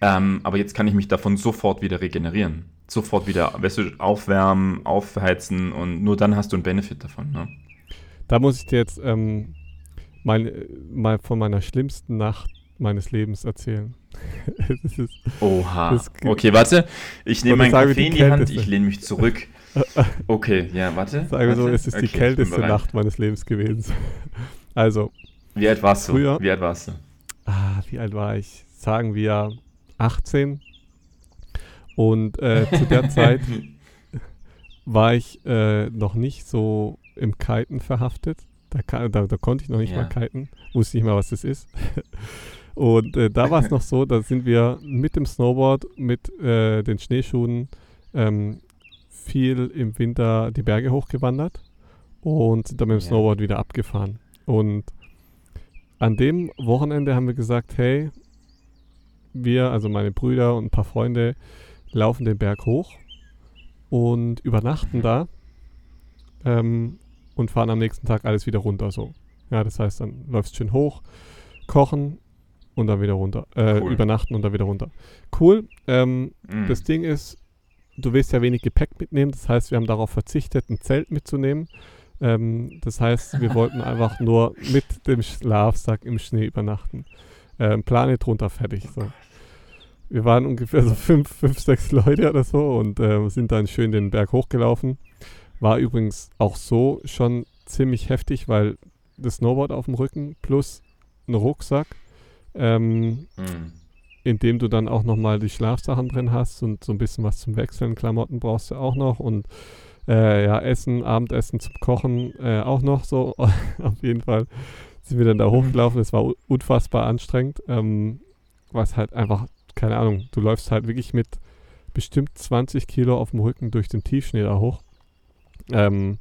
ähm, aber jetzt kann ich mich davon sofort wieder regenerieren sofort wieder weißt du, aufwärmen, aufheizen und nur dann hast du einen Benefit davon. Ne? Da muss ich dir jetzt ähm, mein, mal von meiner schlimmsten Nacht meines Lebens erzählen. ist, Oha. okay, warte. Ich nehme meinen Kaffee in die Hand, ich lehne mich zurück. Okay, ja, warte. Sagen wir so, es ist okay, die kälteste Nacht meines Lebens gewesen. Also. Wie alt warst du? Früher, wie alt warst du? Ah, wie alt war ich? Sagen wir 18. Und äh, zu der Zeit war ich äh, noch nicht so im Kiten verhaftet. Da, da, da konnte ich noch nicht ja. mal kiten, wusste nicht mal, was das ist. Und äh, da war es noch so, da sind wir mit dem Snowboard, mit äh, den Schneeschuhen ähm, viel im Winter die Berge hochgewandert und sind dann mit dem ja. Snowboard wieder abgefahren. Und an dem Wochenende haben wir gesagt, hey, wir, also meine Brüder und ein paar Freunde, laufen den Berg hoch und übernachten da ähm, und fahren am nächsten Tag alles wieder runter so. Ja, das heißt, dann läufst du schön hoch, kochen und dann wieder runter. Äh, cool. Übernachten und dann wieder runter. Cool. Ähm, mm. Das Ding ist, du willst ja wenig Gepäck mitnehmen. Das heißt, wir haben darauf verzichtet, ein Zelt mitzunehmen. Ähm, das heißt, wir wollten einfach nur mit dem Schlafsack im Schnee übernachten. Ähm, Plane drunter fertig. So. Wir waren ungefähr so fünf, fünf, sechs Leute oder so und äh, sind dann schön den Berg hochgelaufen. War übrigens auch so schon ziemlich heftig, weil das Snowboard auf dem Rücken plus ein Rucksack ähm, mhm. indem du dann auch nochmal die Schlafsachen drin hast und so ein bisschen was zum Wechseln. Klamotten brauchst du auch noch und äh, ja, Essen, Abendessen zum Kochen äh, auch noch so. Auf jeden Fall sind wir dann da mhm. hochgelaufen. Es war unfassbar anstrengend, ähm, was halt einfach, keine Ahnung, du läufst halt wirklich mit bestimmt 20 Kilo auf dem Rücken durch den Tiefschnee da hoch. Ähm,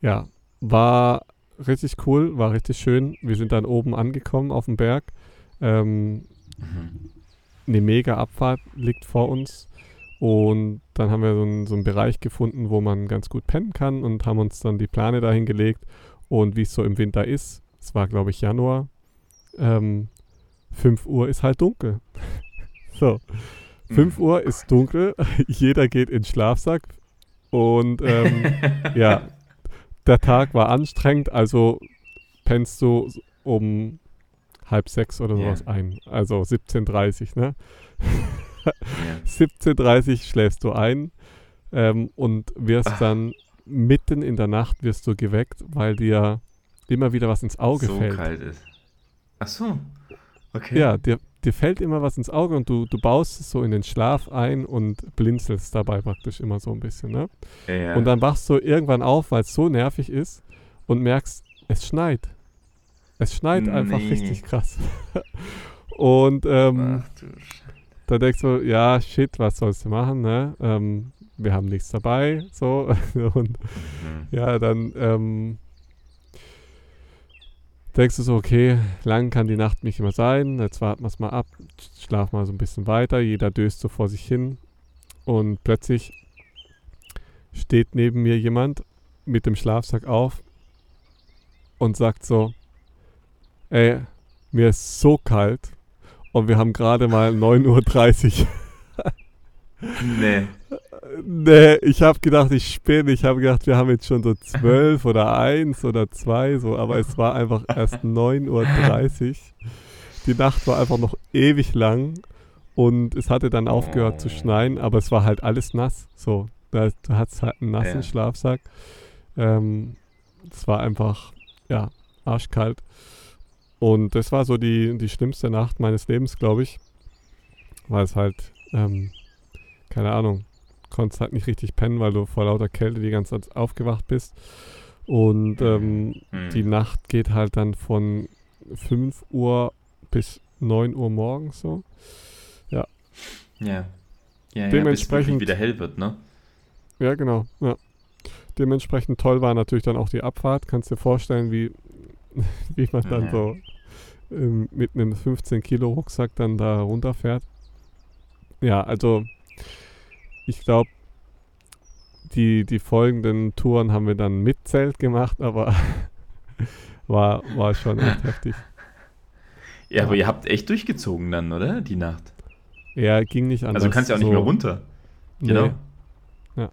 ja, war richtig cool, war richtig schön. Wir sind dann oben angekommen auf dem Berg. Ähm, mhm. Eine mega Abfahrt liegt vor uns. Und dann haben wir so einen, so einen Bereich gefunden, wo man ganz gut pennen kann und haben uns dann die Plane dahin gelegt. Und wie es so im Winter ist, es war glaube ich Januar, ähm, 5 Uhr ist halt dunkel. So, 5 mhm. Uhr ist dunkel, jeder geht in Schlafsack und ähm, ja, der Tag war anstrengend, also pennst du um halb sechs oder sowas yeah. ein. Also 17.30 ne? yeah. 17.30 schläfst du ein ähm, und wirst Ach. dann mitten in der Nacht wirst du geweckt, weil dir immer wieder was ins Auge so fällt. So kalt ist. Ach so. Okay. Ja, dir, dir fällt immer was ins Auge und du, du baust es so in den Schlaf ein und blinzelst dabei praktisch immer so ein bisschen. Ne? Ja, ja. Und dann wachst du irgendwann auf, weil es so nervig ist und merkst, es schneit. Es schneit nee. einfach richtig krass. und ähm, Ach, da denkst du, ja, shit, was sollst du machen? Ne? Ähm, wir haben nichts dabei. So. und mhm. ja, dann ähm, denkst du so, okay, lang kann die Nacht nicht immer sein, jetzt warten wir es mal ab, schlaf mal so ein bisschen weiter, jeder döst so vor sich hin und plötzlich steht neben mir jemand mit dem Schlafsack auf und sagt so, ey, mir ist so kalt und wir haben gerade mal 9.30 Uhr. nee. Nee, ich habe gedacht, ich spinne. Ich habe gedacht, wir haben jetzt schon so zwölf oder eins oder zwei, so, aber es war einfach erst 9.30 Uhr. Die Nacht war einfach noch ewig lang und es hatte dann aufgehört zu schneien, aber es war halt alles nass. So, da, du hattest halt einen nassen ja. Schlafsack. Ähm, es war einfach, ja, arschkalt. Und das war so die, die schlimmste Nacht meines Lebens, glaube ich. Weil es halt, ähm, keine Ahnung, konntest halt nicht richtig pennen, weil du vor lauter Kälte die ganze Zeit aufgewacht bist. Und ähm, mhm. die Nacht geht halt dann von 5 Uhr bis 9 Uhr morgens so. Ja. Ja. Ja, Dementsprechend, ja, bis wieder hell wird, ne? Ja, genau. Ja. Dementsprechend toll war natürlich dann auch die Abfahrt. Kannst dir vorstellen, wie, wie man dann ja. so ähm, mit einem 15 Kilo Rucksack dann da runterfährt. Ja, also ich glaube, die, die folgenden Touren haben wir dann mit Zelt gemacht, aber war, war schon echt heftig. Ja, aber ihr habt echt durchgezogen dann, oder? Die Nacht. Ja, ging nicht anders. Also du kannst ja auch so, nicht mehr runter. Genau. Nee. Ja.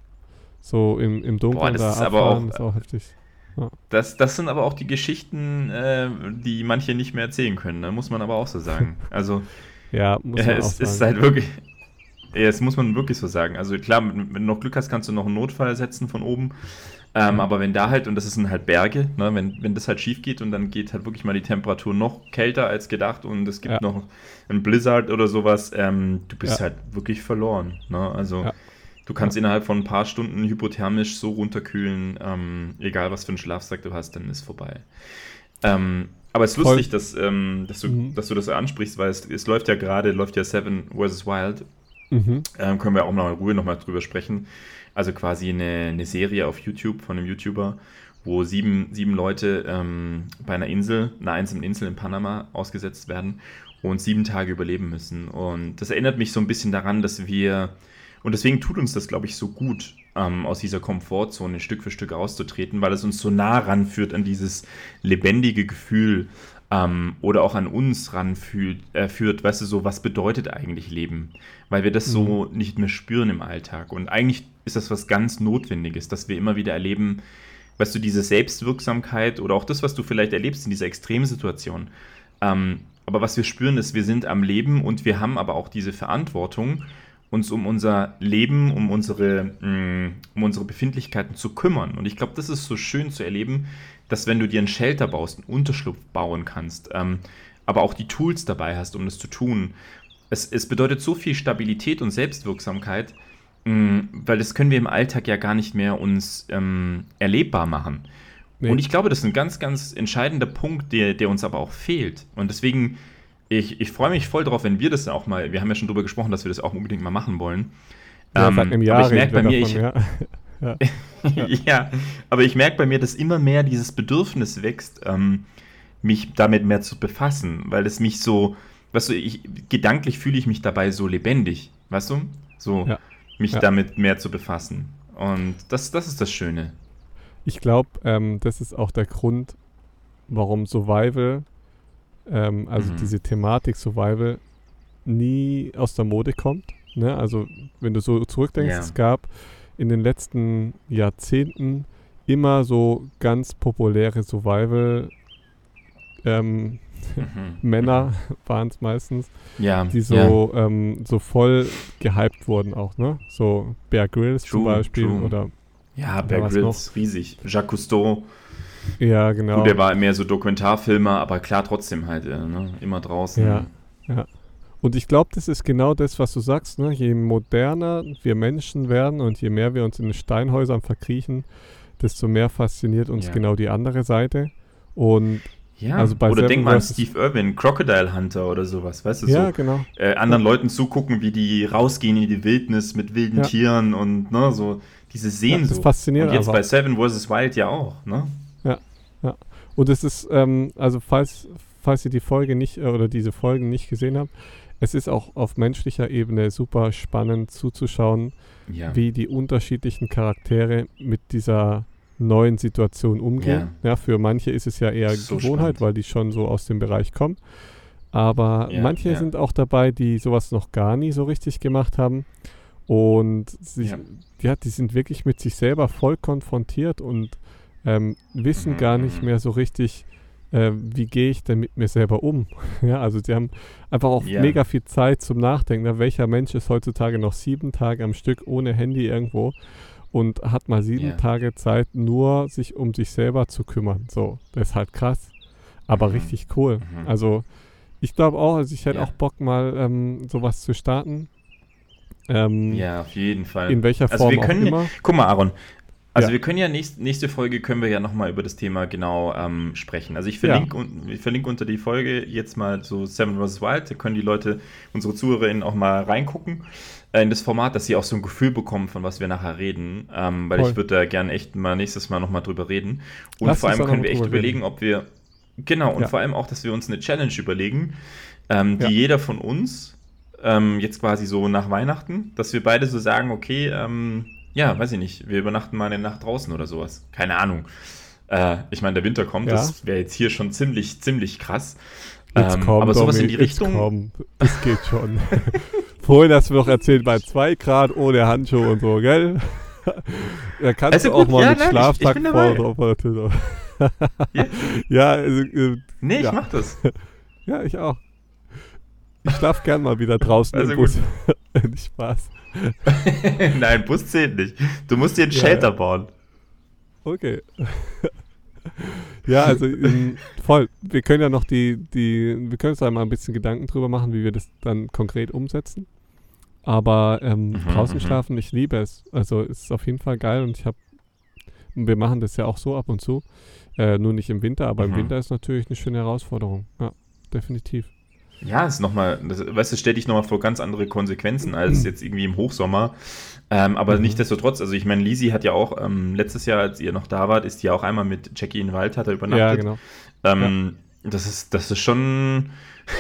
So im, im Dunkeln Boah, das da ist aber auch, ist auch heftig. Ja. Das, das sind aber auch die Geschichten, äh, die manche nicht mehr erzählen können, ne? muss man aber auch so sagen. Also ja, muss man äh, es sagen. ist halt wirklich, ja, das muss man wirklich so sagen. Also klar, wenn du noch Glück hast, kannst du noch einen Notfall setzen von oben. Ähm, aber wenn da halt, und das sind halt Berge, ne, wenn, wenn das halt schief geht und dann geht halt wirklich mal die Temperatur noch kälter als gedacht und es gibt ja. noch einen Blizzard oder sowas, ähm, du bist ja. halt wirklich verloren. Ne? Also ja. du kannst innerhalb von ein paar Stunden hypothermisch so runterkühlen, ähm, egal was für einen Schlafsack du hast, dann ist vorbei. Ähm, aber es ist lustig, dass, ähm, dass, du, mhm. dass du das ansprichst, weil es, es läuft ja gerade, läuft ja Seven vs. Wild Mhm. Ähm, können wir auch noch in Ruhe nochmal drüber sprechen. Also quasi eine, eine Serie auf YouTube von einem YouTuber, wo sieben, sieben Leute ähm, bei einer Insel, einer einzelnen Insel in Panama ausgesetzt werden und sieben Tage überleben müssen. Und das erinnert mich so ein bisschen daran, dass wir, und deswegen tut uns das, glaube ich, so gut, ähm, aus dieser Komfortzone Stück für Stück auszutreten, weil es uns so nah ranführt an dieses lebendige Gefühl, ähm, oder auch an uns ranführt, äh, führt, weißt du, so, was bedeutet eigentlich Leben? Weil wir das mhm. so nicht mehr spüren im Alltag. Und eigentlich ist das was ganz Notwendiges, dass wir immer wieder erleben, weißt du, diese Selbstwirksamkeit oder auch das, was du vielleicht erlebst in dieser Extremsituation. Ähm, aber was wir spüren, ist, wir sind am Leben und wir haben aber auch diese Verantwortung, uns um unser Leben, um unsere, mm, um unsere Befindlichkeiten zu kümmern. Und ich glaube, das ist so schön zu erleben, dass wenn du dir ein Shelter baust, einen Unterschlupf bauen kannst, ähm, aber auch die Tools dabei hast, um das zu tun. Es, es bedeutet so viel Stabilität und Selbstwirksamkeit, mh, mm, weil das können wir im Alltag ja gar nicht mehr uns ähm, erlebbar machen. Nee. Und ich glaube, das ist ein ganz, ganz entscheidender Punkt, der, der uns aber auch fehlt. Und deswegen, ich, ich freue mich voll drauf, wenn wir das auch mal, wir haben ja schon darüber gesprochen, dass wir das auch unbedingt mal machen wollen. Ja, ähm, einem Jahr aber ich merke bei mir, davon, ich, ja. Ja. ja. aber ich merke bei mir, dass immer mehr dieses Bedürfnis wächst, ähm, mich damit mehr zu befassen, weil es mich so, weißt du, ich, gedanklich fühle ich mich dabei so lebendig, weißt du? So, ja. mich ja. damit mehr zu befassen. Und das, das ist das Schöne. Ich glaube, ähm, das ist auch der Grund, warum Survival, ähm, also mhm. diese Thematik Survival, nie aus der Mode kommt. Ne? Also, wenn du so zurückdenkst, ja. es gab in den letzten Jahrzehnten immer so ganz populäre Survival ähm, mhm. Männer mhm. waren es meistens, ja, die so, ja. ähm, so voll gehypt wurden auch, ne? So Bear Grylls true, zum Beispiel true. oder Ja, Bear Grylls, riesig. Jacques Cousteau. Ja, genau. Gut, der war mehr so Dokumentarfilmer, aber klar trotzdem halt, äh, ne? immer draußen. Ja, ja. Und ich glaube, das ist genau das, was du sagst. Ne? Je moderner wir Menschen werden und je mehr wir uns in den Steinhäusern verkriechen, desto mehr fasziniert uns ja. genau die andere Seite. Und ja, also bei oder denk mal an Steve Irwin, Crocodile Hunter oder sowas, weißt du? Ja, so, genau. Äh, anderen ja. Leuten zugucken, wie die rausgehen in die Wildnis mit wilden ja. Tieren und ne, so diese Sehnsucht. Ja, das fasziniert Und jetzt einfach. bei Seven vs. Wild ja auch, ne? Und es ist, ähm, also falls, falls ihr die Folge nicht äh, oder diese Folgen nicht gesehen habt, es ist auch auf menschlicher Ebene super spannend zuzuschauen, ja. wie die unterschiedlichen Charaktere mit dieser neuen Situationen umgehen. Ja. ja. für manche ist es ja eher so Gewohnheit, spannend. weil die schon so aus dem Bereich kommen. Aber ja, manche sind auch dabei, die sowas noch gar nie so richtig gemacht haben. Und sich, ja. die sind wirklich mit sich selber voll konfrontiert und ähm, wissen gar nicht mehr so richtig, äh, wie gehe ich denn mit mir selber um. ja, also sie haben einfach auch mega viel Zeit zum Nachdenken. Na, welcher Mensch ist heutzutage noch sieben Tage am Stück ohne Handy irgendwo? und hat mal sieben yeah. Tage Zeit, nur sich um sich selber zu kümmern. So, das ist halt krass, aber mhm. richtig cool. Mhm. Also ich glaube auch, also ich hätte yeah. auch Bock mal ähm, sowas zu starten. Ähm, ja, auf jeden Fall. In welcher also Form wir können, auch immer. Guck mal, Aaron. Also ja. wir können ja nächst, nächste Folge können wir ja nochmal über das Thema genau ähm, sprechen. Also ich verlinke, ja. un, ich verlinke unter die Folge jetzt mal so Seven vs. Wild. Da können die Leute, unsere ZuhörerInnen auch mal reingucken. Äh, in das Format, dass sie auch so ein Gefühl bekommen, von was wir nachher reden. Ähm, weil Voll. ich würde da gerne echt mal nächstes Mal nochmal drüber reden. Und Lass vor allem können wir echt überlegen, ob wir. Genau, und ja. vor allem auch, dass wir uns eine Challenge überlegen, ähm, die jeder von uns ähm, jetzt quasi so nach Weihnachten, dass wir beide so sagen, okay, ähm, ja, weiß ich nicht, wir übernachten mal eine Nacht draußen oder sowas. Keine Ahnung. Äh, ich meine, der Winter kommt, ja. das wäre jetzt hier schon ziemlich, ziemlich krass. Jetzt ähm, komm, aber sowas Domi, in die Richtung. Komm. Das geht schon. Vorhin hast du noch erzählt, bei 2 Grad ohne Handschuhe und so, gell? da kannst also du auch gut, mal ja, mit Schlafsack vor drauf. ja, ja also, äh, Nee, ich ja. mach das. ja, ich auch. Ich schlaf gern mal wieder draußen also im Bus. nicht Spaß. Nein, Bus zählt nicht. Du musst dir einen ja, Shelter bauen. Okay. ja, also in, voll. Wir können ja noch die, die, wir können uns da mal ein bisschen Gedanken drüber machen, wie wir das dann konkret umsetzen. Aber ähm, mhm, draußen mhm. schlafen, ich liebe es. Also es ist auf jeden Fall geil und ich habe, wir machen das ja auch so ab und zu. Äh, nur nicht im Winter, aber mhm. im Winter ist natürlich eine schöne Herausforderung. Ja, definitiv. Ja, ist nochmal, weißt du, stell dich nochmal vor ganz andere Konsequenzen als mhm. jetzt irgendwie im Hochsommer. Ähm, aber mhm. nichtsdestotrotz, also ich meine, Lisi hat ja auch ähm, letztes Jahr, als ihr noch da wart, ist die ja auch einmal mit Jackie in Wald, hat er übernachtet. Ja, genau. Ähm, ja. Das ist, das ist schon.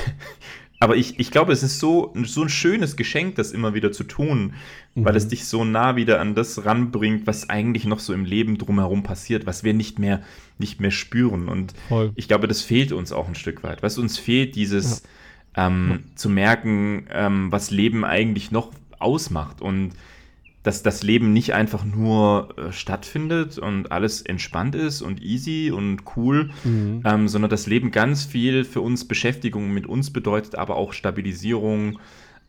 aber ich, ich glaube, es ist so, so ein schönes Geschenk, das immer wieder zu tun, mhm. weil es dich so nah wieder an das ranbringt, was eigentlich noch so im Leben drumherum passiert, was wir nicht mehr, nicht mehr spüren. Und Voll. ich glaube, das fehlt uns auch ein Stück weit. Du, uns fehlt dieses. Ja ähm, zu merken, ähm, was Leben eigentlich noch ausmacht und dass das Leben nicht einfach nur äh, stattfindet und alles entspannt ist und easy und cool, mhm. ähm, sondern das Leben ganz viel für uns Beschäftigung mit uns bedeutet, aber auch Stabilisierung,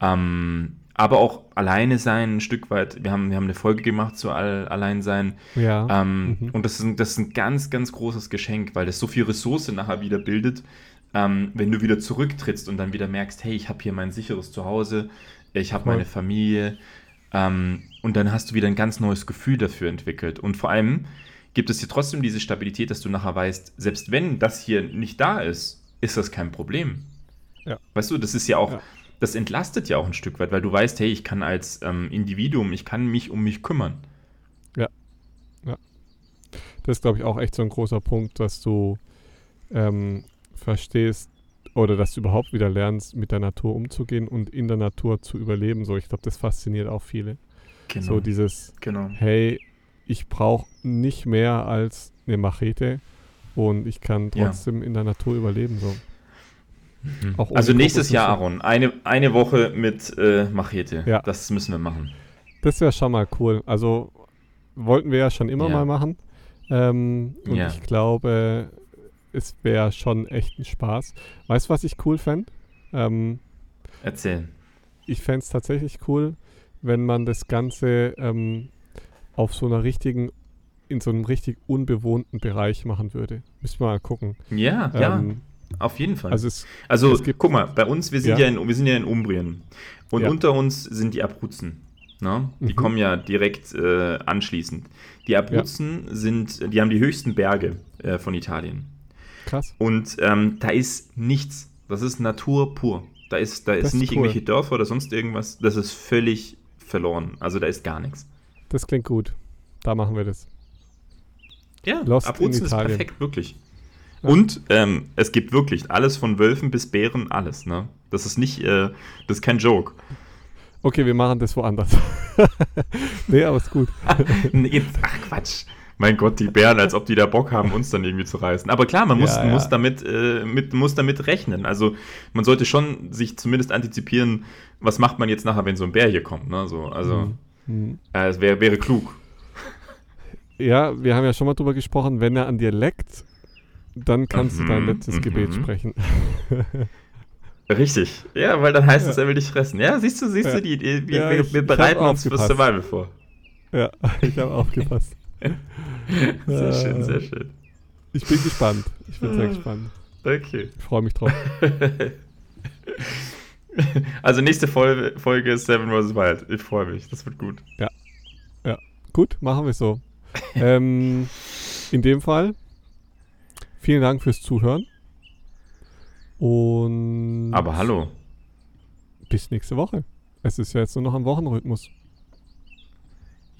ähm, aber auch alleine sein ein Stück weit. Wir haben, wir haben eine Folge gemacht zu All Alleinsein. Ja. Ähm, mhm. Und das ist, ein, das ist ein ganz, ganz großes Geschenk, weil das so viel Ressource nachher wieder bildet, ähm, wenn du wieder zurücktrittst und dann wieder merkst, hey, ich habe hier mein sicheres Zuhause, ich habe meine Familie ähm, und dann hast du wieder ein ganz neues Gefühl dafür entwickelt. Und vor allem gibt es hier trotzdem diese Stabilität, dass du nachher weißt, selbst wenn das hier nicht da ist, ist das kein Problem. Ja. Weißt du, das ist ja auch, ja. das entlastet ja auch ein Stück weit, weil du weißt, hey, ich kann als ähm, Individuum, ich kann mich um mich kümmern. Ja. Ja. Das ist, glaube ich, auch echt so ein großer Punkt, dass du ähm, verstehst oder dass du überhaupt wieder lernst, mit der Natur umzugehen und in der Natur zu überleben. So, ich glaube, das fasziniert auch viele. Genau. So dieses, genau. hey, ich brauche nicht mehr als eine Machete und ich kann trotzdem ja. in der Natur überleben. So. Mhm. also nächstes Jahr, Aaron, eine, eine Woche mit äh, Machete. Ja. Das müssen wir machen. Das wäre schon mal cool. Also wollten wir ja schon immer ja. mal machen. Ähm, und ja. ich glaube, es wäre schon echt ein Spaß. Weißt du, was ich cool fände? Ähm, Erzählen. Ich fände es tatsächlich cool, wenn man das Ganze ähm, auf so einer richtigen, in so einem richtig unbewohnten Bereich machen würde. Müssen wir mal gucken. Ja, ähm, ja. Auf jeden Fall. Also, es, also es gibt, guck mal, bei uns, wir sind ja, ja in, wir sind ja in Umbrien. Und ja. unter uns sind die Abruzzen. Ne? Die mhm. kommen ja direkt äh, anschließend. Die Abruzzen ja. sind, die haben die höchsten Berge äh, von Italien. Krass. Und ähm, da ist nichts. Das ist Natur pur. Da ist, da ist, ist nicht cool. irgendwelche Dörfer oder sonst irgendwas. Das ist völlig verloren. Also da ist gar nichts. Das klingt gut. Da machen wir das. Ja, Lost Abruzzen ist perfekt, wirklich. Ja. Und ähm, es gibt wirklich alles von Wölfen bis Bären, alles. Ne? Das ist nicht, äh, das ist kein Joke. Okay, wir machen das woanders. nee, aber ist gut. ach, ach, Quatsch. Mein Gott, die Bären, als ob die da Bock haben, uns dann irgendwie zu reißen. Aber klar, man muss, ja, ja. muss, damit, äh, mit, muss damit rechnen. Also man sollte schon sich zumindest antizipieren, was macht man jetzt nachher, wenn so ein Bär hier kommt. Ne? So, also mhm. äh, es wär, wäre klug. Ja, wir haben ja schon mal drüber gesprochen, wenn er an dir leckt, dann kannst mhm, du dein letztes mhm. Gebet sprechen. Richtig. Ja, weil dann heißt es, er will dich fressen. Ja, siehst du, siehst ja. du, die, die wir, ja, wir, bereiten uns für Survival vor. Ja, ich habe aufgepasst. sehr schön, sehr schön. Ich bin gespannt. Ich bin sehr gespannt. Okay. Ich freue mich drauf. also nächste Folge, Folge ist Seven vs. Wild. Ich freue mich. Das wird gut. Ja. Ja. Gut, machen wir so. ähm, in dem Fall Vielen Dank fürs Zuhören. Und. Aber hallo. Bis nächste Woche. Es ist ja jetzt nur noch ein Wochenrhythmus.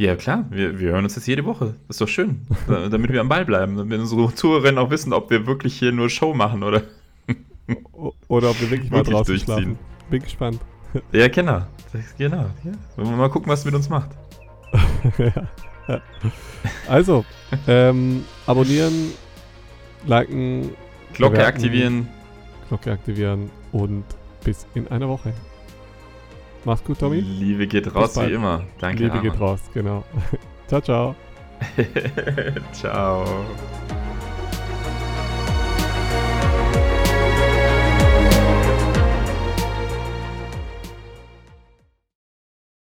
Ja, klar. Wir, wir hören uns jetzt jede Woche. Das ist doch schön. damit wir am Ball bleiben. Damit unsere Zuhörerinnen auch wissen, ob wir wirklich hier nur Show machen oder. oder ob wir wirklich mal wirklich draußen schlafen. Bin gespannt. Ja, genau. Genau. Ja. Mal gucken, was mit uns macht. ja. Also, ähm, abonnieren, liken, Glocke bewerten, aktivieren. Glocke aktivieren und bis in einer Woche. Mach's gut, Tommy. Liebe geht raus wie immer. Danke. Liebe Arman. geht raus, genau. ciao, ciao. ciao.